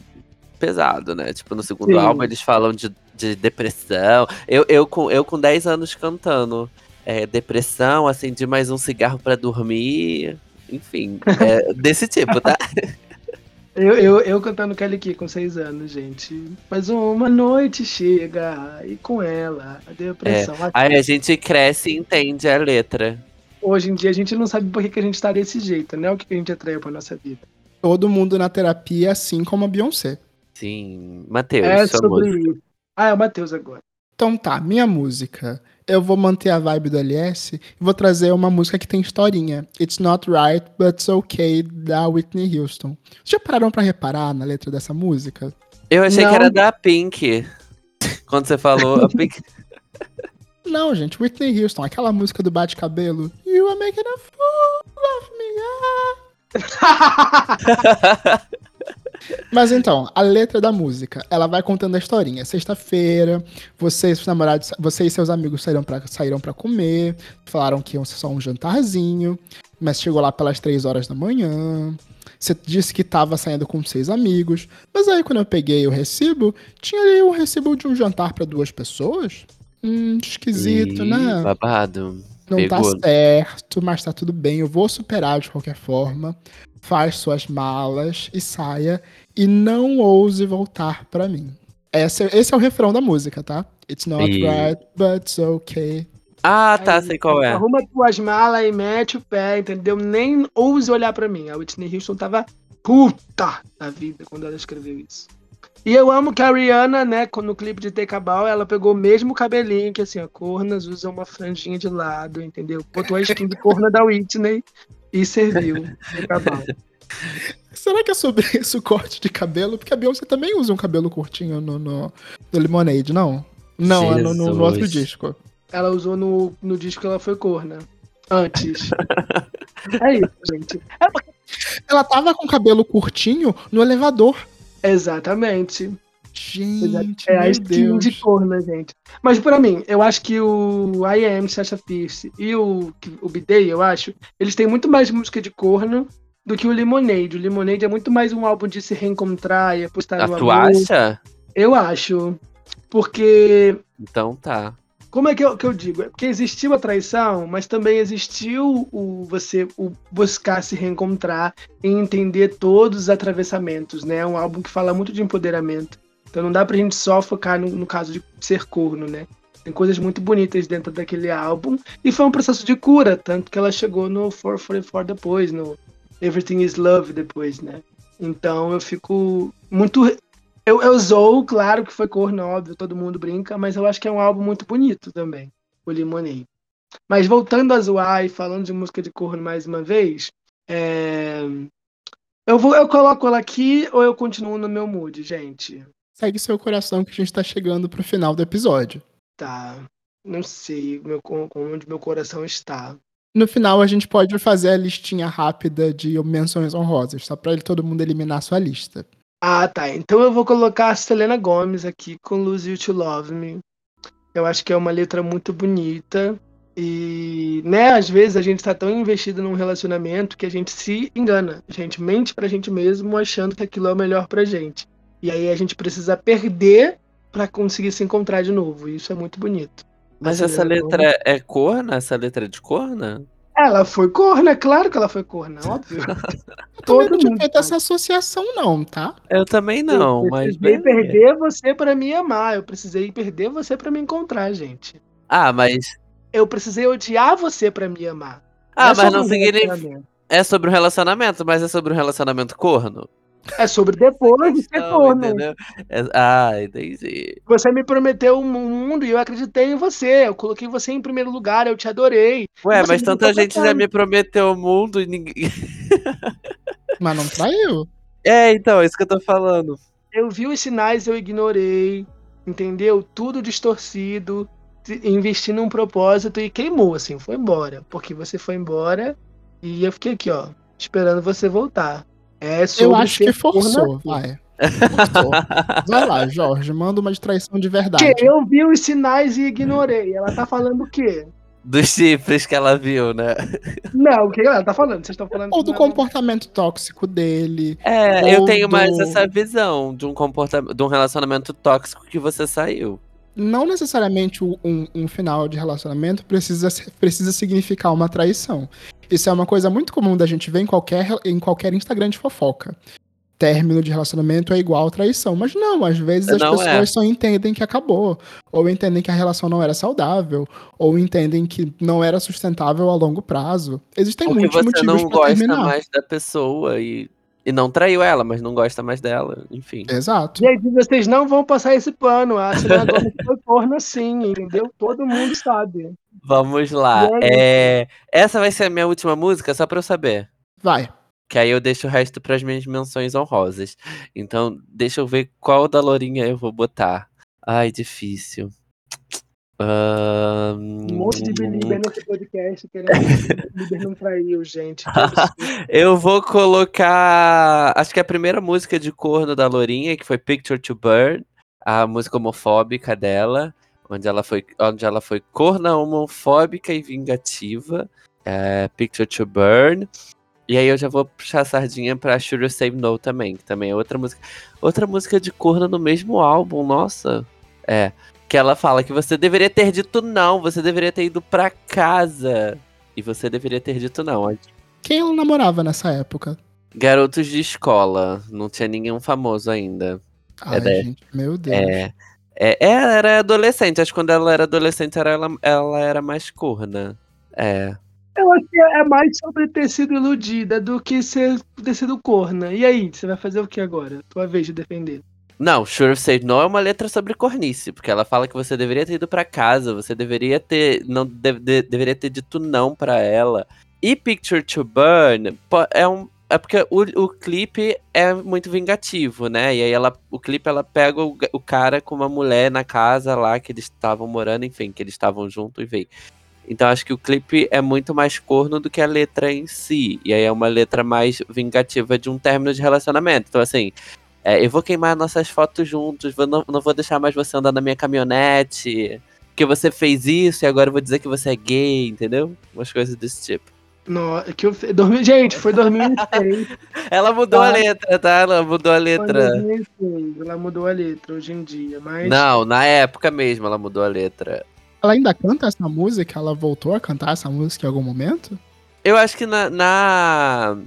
[SPEAKER 2] pesado, né? Tipo, no segundo
[SPEAKER 4] Sim.
[SPEAKER 2] álbum eles falam de, de depressão. Eu, eu, com, eu com 10 anos cantando é, depressão, acendi mais um cigarro pra dormir. Enfim, é desse tipo, tá?
[SPEAKER 4] Eu, eu, eu cantando Kelly Key com seis anos, gente. Mas uma noite chega e com ela a depressão.
[SPEAKER 2] Aí a gente cresce e entende a letra.
[SPEAKER 4] Hoje em dia a gente não sabe por que, que a gente tá desse jeito, né? O que, que a gente atraiu pra nossa vida.
[SPEAKER 3] Todo mundo na terapia, assim como a Beyoncé.
[SPEAKER 2] Sim, Matheus,
[SPEAKER 4] é
[SPEAKER 2] sua
[SPEAKER 4] sobre
[SPEAKER 2] música.
[SPEAKER 4] isso. Ah, é o Matheus agora.
[SPEAKER 3] Então tá, minha música. Eu vou manter a vibe do LS e vou trazer uma música que tem historinha. It's Not Right, But It's Okay, da Whitney Houston. Vocês já pararam pra reparar na letra dessa música?
[SPEAKER 2] Eu achei que
[SPEAKER 4] Não.
[SPEAKER 2] era da Pink. Quando você falou, a Pink.
[SPEAKER 3] Não, gente, Whitney Houston, aquela música do bate-cabelo. You are making a fool of me. ah. Mas então, a letra da música, ela vai contando a historinha. Sexta-feira, vocês, os namorados, você e seus amigos saíram pra, saíram pra comer, falaram que iam ser só um jantarzinho, mas chegou lá pelas três horas da manhã. Você disse que tava saindo com seis amigos, mas aí quando eu peguei o recibo, tinha ali um recibo de um jantar pra duas pessoas. Hum, esquisito,
[SPEAKER 2] Ih,
[SPEAKER 3] né?
[SPEAKER 2] Babado.
[SPEAKER 3] Não tá
[SPEAKER 2] Pegou.
[SPEAKER 3] certo, mas tá tudo bem. Eu vou superar de qualquer forma. Faz suas malas e saia. E não ouse voltar pra mim. Esse, esse é o refrão da música, tá? It's not right, but it's okay.
[SPEAKER 2] Ah, tá,
[SPEAKER 4] Aí,
[SPEAKER 2] sei qual é.
[SPEAKER 4] Arruma tuas malas e mete o pé, entendeu? Nem ouse olhar pra mim. A Whitney Houston tava puta da vida quando ela escreveu isso. E eu amo que a Rihanna, né, no clipe de Take a Bow, ela pegou o mesmo cabelinho que assim, a Cornas usa uma franjinha de lado, entendeu? Botou a skin de corna da Whitney e serviu. A Bow.
[SPEAKER 3] Será que é sobre isso o corte de cabelo? Porque a Beyoncé também usa um cabelo curtinho no, no, no Lemonade, não? Não, é no, no- no outro disco.
[SPEAKER 4] Ela usou no, no disco que ela foi corna. Antes. é isso, gente. Porque-
[SPEAKER 3] Ela tava com cabelo curtinho no elevador.
[SPEAKER 4] Exatamente.
[SPEAKER 3] Gente,
[SPEAKER 4] É a
[SPEAKER 3] meu
[SPEAKER 4] skin
[SPEAKER 3] Deus.
[SPEAKER 4] de corna, gente. Mas pra mim, eu acho que o I Am, Sasha Fierce e o, o B-Day, eu acho, eles têm muito mais música de corno do que o Lemonade. O Lemonade é muito mais um álbum de se reencontrar e apostar
[SPEAKER 2] Ah,
[SPEAKER 4] no
[SPEAKER 2] tu
[SPEAKER 4] amor.
[SPEAKER 2] acha?
[SPEAKER 4] Eu acho. Porque
[SPEAKER 2] Então tá.
[SPEAKER 4] como é que eu, que eu digo? É porque existiu a traição, mas também existiu o você o buscar se reencontrar e entender todos os atravessamentos, né? É um álbum que fala muito de empoderamento. Então não dá pra gente só focar no, no caso de ser corno, né? Tem coisas muito bonitas dentro daquele álbum. E foi um processo de cura, tanto que ela chegou no 444 depois, no Everything is Love depois, né? Então eu fico muito eu, eu zoo, claro que foi corno, óbvio, todo mundo brinca, mas eu acho que é um álbum muito bonito também, o Limonade. Mas voltando a zoar e falando de música de corno mais uma vez, é, Eu, vou, eu coloco ela aqui ou eu continuo no meu mood, gente?
[SPEAKER 3] Segue seu coração que a gente tá chegando pro final do episódio.
[SPEAKER 4] Tá. Não sei meu, onde meu coração está.
[SPEAKER 3] No final, a gente pode fazer a listinha rápida de menções honrosas, só pra todo mundo eliminar a sua lista.
[SPEAKER 4] Ah, tá. Então eu vou colocar a Selena Gomes aqui com Lose You to Love Me. Eu acho que é uma letra muito bonita. E, né, às vezes a gente tá tão investido num relacionamento que a gente se engana. A gente mente pra gente mesmo achando que aquilo é o melhor pra gente. E aí a gente precisa perder pra conseguir se encontrar de novo. E isso é muito bonito.
[SPEAKER 2] Mas
[SPEAKER 4] A
[SPEAKER 2] essa letra é corna? Essa letra é de corna?
[SPEAKER 4] Ela foi corna, claro que ela foi corna, óbvio.
[SPEAKER 3] Eu também
[SPEAKER 4] Todo
[SPEAKER 3] não tinha
[SPEAKER 4] mundo
[SPEAKER 3] feito essa associação, não, tá?
[SPEAKER 2] Eu também não,
[SPEAKER 4] eu
[SPEAKER 2] mas.
[SPEAKER 4] precisei
[SPEAKER 2] beleza.
[SPEAKER 4] perder você pra me amar. Eu precisei perder você pra me encontrar, gente.
[SPEAKER 2] Ah, mas.
[SPEAKER 4] Eu precisei odiar você pra me amar.
[SPEAKER 2] Ah,
[SPEAKER 4] é
[SPEAKER 2] mas não
[SPEAKER 4] um
[SPEAKER 2] significa. É sobre um relacionamento, mas é sobre um relacionamento corno?
[SPEAKER 4] É sobre depois de ser
[SPEAKER 2] Questão,
[SPEAKER 4] corno.
[SPEAKER 2] entendeu? É- Ah, entendi.
[SPEAKER 4] Você me prometeu um mundo e eu acreditei em você. Eu coloquei você em primeiro lugar, eu te adorei.
[SPEAKER 2] Ué, mas tanta gente já me prometeu o mundo e ninguém.
[SPEAKER 3] Mas não traiu.
[SPEAKER 2] É, então, é isso que eu tô falando.
[SPEAKER 4] Eu vi os sinais, eu ignorei. Entendeu? Tudo distorcido. Investi num propósito e queimou, assim, foi embora. Porque você foi embora e eu fiquei aqui, ó, esperando você voltar. É sobre
[SPEAKER 3] Eu acho que forçou, vai. Forçou. Vai lá, Jorge, manda uma de traição de verdade.
[SPEAKER 4] Que eu vi os sinais e ignorei. Ela tá falando o quê?
[SPEAKER 2] Dos chifres que ela viu, né?
[SPEAKER 4] Não, o que ela tá falando? Vocês estão falando
[SPEAKER 3] Ou do
[SPEAKER 4] não.
[SPEAKER 3] comportamento tóxico dele.
[SPEAKER 2] É, eu tenho mais
[SPEAKER 3] do-
[SPEAKER 2] essa visão de um comportamento, de um relacionamento tóxico que você saiu.
[SPEAKER 3] Não necessariamente um, um final de relacionamento precisa, precisa significar uma traição. Isso é uma coisa muito comum da gente ver em qualquer, em qualquer Instagram de fofoca. Término de relacionamento é igual traição. Mas não, às vezes as
[SPEAKER 2] Não
[SPEAKER 3] pessoas
[SPEAKER 2] é.
[SPEAKER 3] só entendem que acabou. Ou entendem que a relação não era saudável. Ou entendem que não era sustentável a longo prazo. Existem
[SPEAKER 2] Porque
[SPEAKER 3] muitos
[SPEAKER 2] você
[SPEAKER 3] motivos
[SPEAKER 2] não
[SPEAKER 3] pra
[SPEAKER 2] gosta
[SPEAKER 3] terminar.
[SPEAKER 2] mais da pessoa e, e não traiu ela, mas não gosta mais dela. Enfim.
[SPEAKER 3] Exato.
[SPEAKER 4] Gente, vocês não vão passar esse pano. A Selena Gomez foi corno sim, entendeu? Todo mundo sabe.
[SPEAKER 2] Vamos lá.
[SPEAKER 4] E aí?
[SPEAKER 2] É, Essa vai ser a minha última música, só pra eu saber.
[SPEAKER 3] Vai.
[SPEAKER 2] Que aí eu deixo o resto pras minhas menções honrosas. Então, deixa eu ver qual da Lourinha eu vou botar. Ai, difícil.
[SPEAKER 4] Um monte de belieber nesse podcast querendo líder não traiu, gente.
[SPEAKER 2] Eu vou colocar. Acho que a primeira música de corno da Lourinha, que foi Picture to Burn, a música homofóbica dela, onde ela foi, onde ela foi corna homofóbica e vingativa. É, Picture to Burn. E aí eu já vou puxar a sardinha pra You Say No também, que também é outra música. Outra música de corno no mesmo álbum, nossa. É. Que ela fala que você deveria ter dito não, você deveria ter ido pra casa. E você deveria ter dito não.
[SPEAKER 3] Quem ela namorava nessa época?
[SPEAKER 2] Garotos de escola. Não tinha nenhum famoso ainda.
[SPEAKER 3] Ai,
[SPEAKER 2] daí.
[SPEAKER 3] gente, meu Deus.
[SPEAKER 2] É. É, ela era adolescente. Acho que quando ela era adolescente, era, ela, ela era mais corna. É.
[SPEAKER 4] Eu acho que é mais sobre ter sido iludida do que ser, ter sido corna. E aí, você vai fazer o que agora? Tua vez de defender.
[SPEAKER 2] Não, Sure Say No é uma letra sobre cornice, porque ela fala que você deveria ter ido pra casa, você deveria ter. Não de- de- deveria ter dito não pra ela. E Picture to Burn é um. É porque o, o clipe é muito vingativo, né? E aí ela, o clipe ela pega o, o cara com uma mulher na casa lá que eles estavam morando, enfim, que eles estavam juntos e veio. Então acho que o clipe é muito mais corno do que a letra em si. E aí é uma letra mais vingativa de um término de relacionamento. Então, assim, é, eu vou queimar nossas fotos juntos, vou- não, não vou deixar mais você andar na minha caminhonete. Porque você fez isso e agora eu vou dizer que você é gay, entendeu? Umas coisas desse tipo.
[SPEAKER 4] No, que eu, dormi, gente, foi 2006.
[SPEAKER 2] Ela mudou
[SPEAKER 4] Tá.
[SPEAKER 2] a letra, tá? Ela mudou a
[SPEAKER 4] foi
[SPEAKER 2] letra.
[SPEAKER 4] 2006. Ela mudou a letra hoje em dia, mas.
[SPEAKER 2] Não, na época mesmo ela mudou a letra.
[SPEAKER 3] Ela ainda canta essa música? Ela voltou a cantar essa música em algum momento?
[SPEAKER 2] Eu acho que na, na,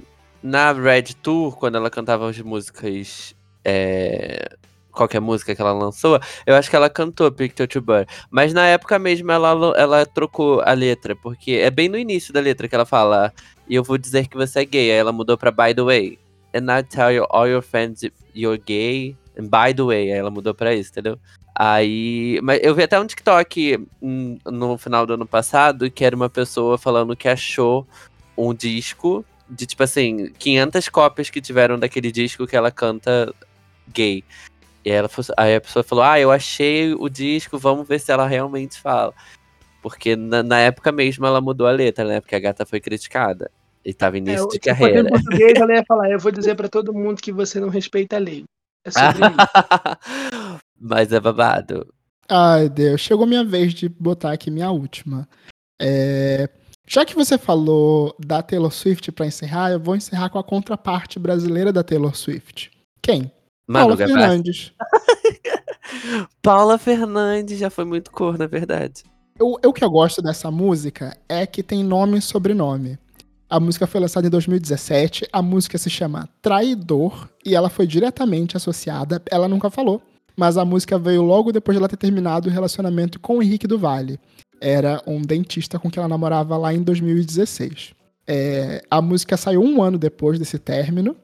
[SPEAKER 2] na Red Tour, quando ela cantava as músicas. É, qualquer música que ela lançou, eu acho que ela cantou Picture to Burn. Mas na época mesmo ela, ela trocou a letra, porque é bem no início da letra que ela fala. E eu vou dizer que você é gay. Aí ela mudou pra By the way. And I tell you, all your friends you're gay. And by the way. Aí ela mudou pra isso, entendeu? Aí. Mas eu vi até um TikTok hum, no final do ano passado que era uma pessoa falando que achou um disco de tipo assim, 500 cópias que tiveram daquele disco que ela canta gay. E ela aí a pessoa falou: Ah, eu achei o disco, vamos ver se ela realmente fala. Porque na, na época mesmo ela mudou a letra, né? Porque a gata foi criticada. E tava
[SPEAKER 4] É,
[SPEAKER 2] início
[SPEAKER 4] o-
[SPEAKER 2] de carreira.
[SPEAKER 4] em português, ela ia falar, eu vou dizer pra todo mundo que você não respeita a lei. É sobre isso.
[SPEAKER 2] Mas é babado.
[SPEAKER 3] Ai, Deus. Chegou minha vez de botar aqui minha última. É, Já que você falou da Taylor Swift pra encerrar, eu vou encerrar com a contraparte brasileira da Taylor Swift. Quem?
[SPEAKER 2] Manu
[SPEAKER 3] Paula
[SPEAKER 2] Gavassi.
[SPEAKER 3] Fernandes.
[SPEAKER 2] Paula Fernandes já foi muito cor, na verdade.
[SPEAKER 3] Eu, eu que eu gosto dessa música é que tem nome e sobrenome. A música foi lançada em 2017, a música se chama Traidor e ela foi diretamente associada, ela nunca falou, mas a música veio logo depois de ela ter terminado o relacionamento com o Henrique do Vale. Era um dentista com quem ela namorava lá em 2016. É, a música saiu um ano depois desse término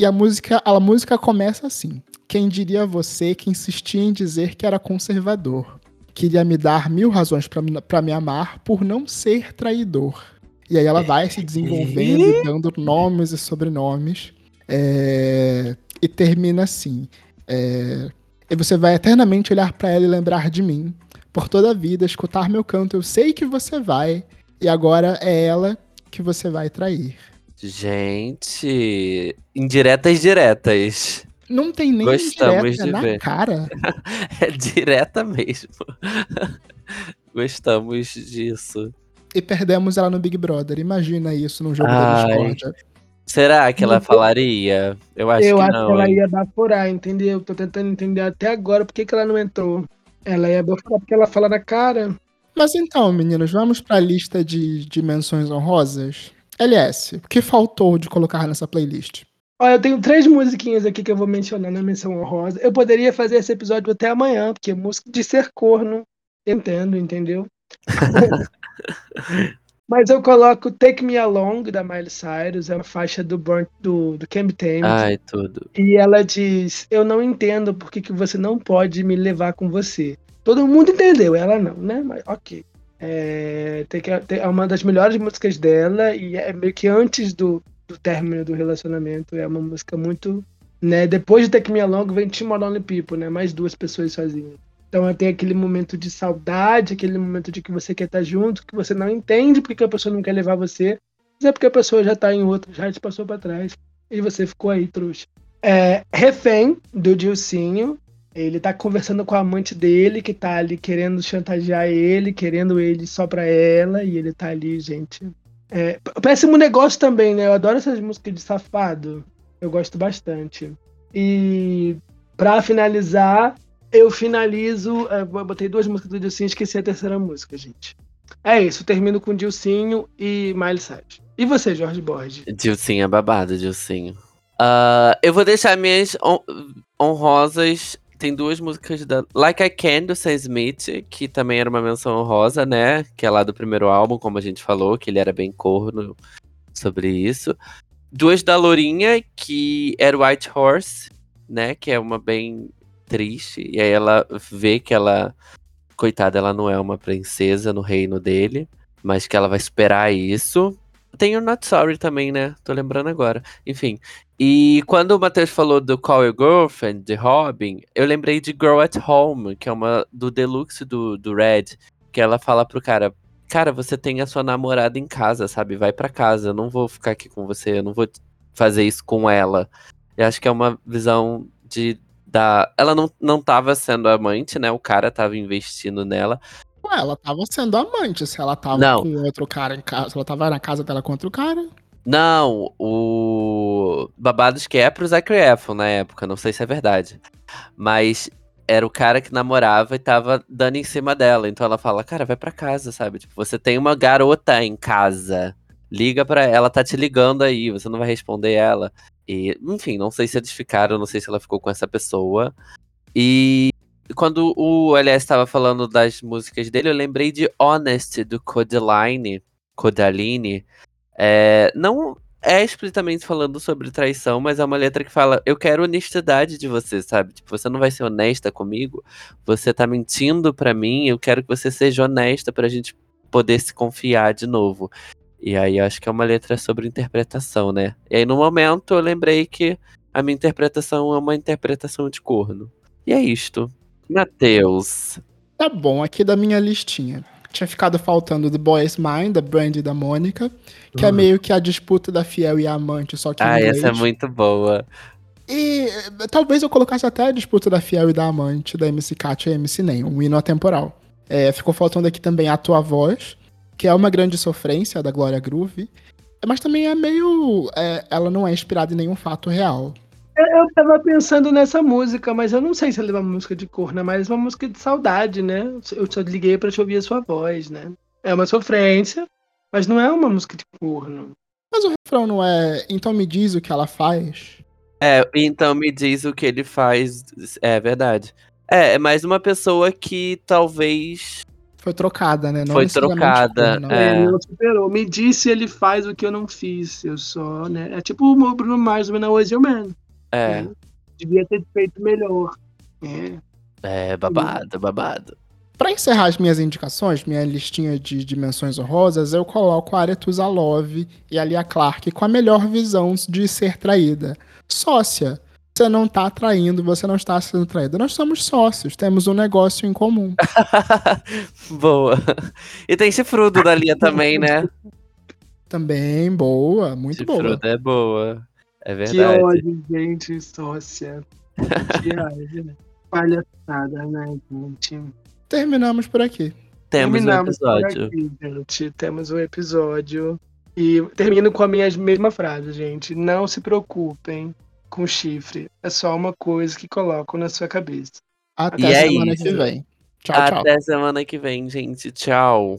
[SPEAKER 3] e a música, a música começa assim: Quem diria você que insistia em dizer que era conservador? Queria me dar mil razões pra me- amar por não ser traidor. E aí ela vai se desenvolvendo e dando nomes e sobrenomes. É, E termina assim. é, E você vai eternamente olhar pra ela e lembrar de mim. Por toda a vida, escutar meu canto, eu sei que você vai. E agora é ela que você vai trair.
[SPEAKER 2] Gente, indiretas diretas.
[SPEAKER 3] Não tem nem
[SPEAKER 2] Gostamos de
[SPEAKER 3] na
[SPEAKER 2] ver.
[SPEAKER 3] cara.
[SPEAKER 2] É direta mesmo. Gostamos disso.
[SPEAKER 3] E perdemos ela no Big Brother. Imagina isso num jogo
[SPEAKER 2] Ai.
[SPEAKER 3] da Discord.
[SPEAKER 2] Será que ela
[SPEAKER 4] Não.
[SPEAKER 2] falaria? Eu acho
[SPEAKER 4] eu
[SPEAKER 2] que
[SPEAKER 4] acho
[SPEAKER 2] não.
[SPEAKER 4] que ela
[SPEAKER 2] hein?
[SPEAKER 4] ia baforar, entendeu? Tô tentando entender até agora por que, que ela não entrou. Ela ia baforar porque ela fala na cara.
[SPEAKER 3] Mas então, meninos, vamos pra lista de, menções honrosas? LS, o que faltou de colocar nessa playlist?
[SPEAKER 4] Olha, eu tenho três musiquinhas aqui que eu vou mencionar na menção honrosa. Eu poderia fazer esse episódio até amanhã, porque música de ser corno, entendo, entendeu? Mas eu coloco Take Me Along, da Miley Cyrus, é uma faixa do, Burn, do, do Camp Tame.
[SPEAKER 2] Ai, tudo.
[SPEAKER 4] E ela diz: Eu não entendo por que, que você não pode me levar com você. Todo mundo entendeu, ela não, né? Mas ok. É, tem que- tem- é uma das melhores músicas dela e é meio que antes do, do término do relacionamento. É uma música muito. Né? Depois de Take Me Along vem Team Lonely People, né? Mais duas pessoas sozinhas. Então tem aquele momento de saudade, aquele momento de que você quer estar junto, que você não entende porque que a pessoa não quer levar você, mas é porque a pessoa já tá em outro, já te passou pra trás. E você ficou aí, trouxa. É, Refém, do Dilcinho. Ele tá conversando com a amante dele, que tá ali querendo chantagear ele, querendo ele só pra ela, e ele tá ali, gente. É, péssimo negócio também, né? Eu adoro essas músicas de safado. Eu gosto bastante. E pra finalizar, eu finalizo. é, eu botei duas músicas do Dilcinho e esqueci a terceira música, gente. É isso, termino com Dilcinho e Miley Cyrus. E você, Jorge Borges?
[SPEAKER 2] Dilcinho é babado, Dilcinho. Ah, eu vou deixar minhas hon- honrosas. Tem duas músicas da Like I Can, do Sam Smith, que também era uma menção honrosa, né? Que é lá do primeiro álbum, como a gente falou, que ele era bem corno sobre isso. Duas da Lourinha, que era White Horse, né? Que é uma bem triste. E aí ela vê que ela, coitada, ela não é uma princesa no reino dele, mas que ela vai esperar isso. Tem o Not Sorry também, né? Tô lembrando agora. Enfim. E quando o Matheus falou do Call Your Girlfriend, de Robin, eu lembrei de Girl at Home, que é uma do Deluxe do, do Red, que ela fala pro cara. Cara, você tem a sua namorada em casa, sabe? Vai pra casa, eu não vou ficar aqui com você, eu não vou fazer isso com ela. Eu acho que é uma visão de. Da... Ela não, não tava sendo amante, né? O cara tava investindo nela.
[SPEAKER 3] Ué, ela tava sendo amante, se ela tava
[SPEAKER 2] Não.
[SPEAKER 3] com outro cara em casa. Se ela tava na casa dela com outro cara.
[SPEAKER 2] Não, o Babados que é pro Zachary Efron na época, não sei se é verdade. Mas era o cara que namorava e tava dando em cima dela. Então ela fala, cara, vai pra casa, sabe? Tipo, você tem uma garota em casa. Liga pra ela, tá te ligando aí, você não vai responder ela. E, enfim, não sei se eles ficaram, não sei se ela ficou com essa pessoa. E quando o LS estava falando das músicas dele, eu lembrei de Honest, do Codeline. Codaline. É, não é explicitamente falando sobre traição, mas é uma letra que fala: Eu quero honestidade de você, sabe? Tipo, você não vai ser honesta comigo, você tá mentindo pra mim, eu quero que você seja honesta pra gente poder se confiar de novo. E aí eu acho que é uma letra sobre interpretação, né? E aí no momento eu lembrei que a minha interpretação é uma interpretação de corno. E é isto. Matheus.
[SPEAKER 3] Tá bom, aqui da minha listinha. Tinha ficado faltando The Boy's Mind, da Brandy e da Mônica, que é
[SPEAKER 2] Uhum.
[SPEAKER 3] meio que a disputa da fiel e a amante, só que
[SPEAKER 2] Ah, essa é muito boa.
[SPEAKER 3] E eh, talvez eu colocasse até a disputa da fiel e da amante, da MC Katia e MC Nem, um hino atemporal. É, ficou faltando aqui também a tua voz, que é uma grande sofrência da Glória Groove, mas também é meio. é, ela não é inspirada em nenhum fato real.
[SPEAKER 4] Eu, tava pensando nessa música, mas eu não sei se ela é uma música de corno, é mais uma música de saudade, né? Eu só liguei pra te ouvir a sua voz, né? É uma sofrência, mas não é uma música de corno.
[SPEAKER 3] Mas o refrão não é. Então me diz o que ela faz.
[SPEAKER 2] É, então me diz o que ele faz. É verdade. É, é mais uma pessoa que talvez.
[SPEAKER 3] Foi trocada, né? Não
[SPEAKER 2] Foi trocada,
[SPEAKER 3] corno.
[SPEAKER 2] É.
[SPEAKER 4] Ele não superou. Me disse ele faz o que eu não fiz. Eu só, né? É tipo o Bruno Mars, Was Your Man.
[SPEAKER 2] É,
[SPEAKER 4] né? Devia ter feito melhor. É.
[SPEAKER 2] é babado, babado.
[SPEAKER 3] Pra encerrar as minhas indicações, minha listinha de dimensões honrosas, eu coloco a Aretusa Love e a Lia Clark com a melhor visão de ser traída. Sócia. Você não tá traindo, você não está sendo traída. Nós somos sócios, temos um negócio em comum.
[SPEAKER 2] Boa. E tem chifrudo da Lia também, né?
[SPEAKER 3] Também, boa, muito boa.
[SPEAKER 2] chifrudo é boa. É
[SPEAKER 4] Que
[SPEAKER 2] verdade.
[SPEAKER 4] ódio, gente, sócia. Que ódio? Palhaçada, né, gente?
[SPEAKER 3] Terminamos por aqui.
[SPEAKER 2] Temos um
[SPEAKER 4] Terminamos por
[SPEAKER 2] episódio.
[SPEAKER 4] aqui, gente. Temos um episódio. E termino com a minha mesma frase, gente. Não se preocupem com chifre. É só uma coisa que colocam na sua cabeça.
[SPEAKER 3] Até
[SPEAKER 2] E é
[SPEAKER 3] semana
[SPEAKER 2] isso.
[SPEAKER 3] que vem. Tchau, tchau.
[SPEAKER 2] Até semana que vem, gente. Tchau.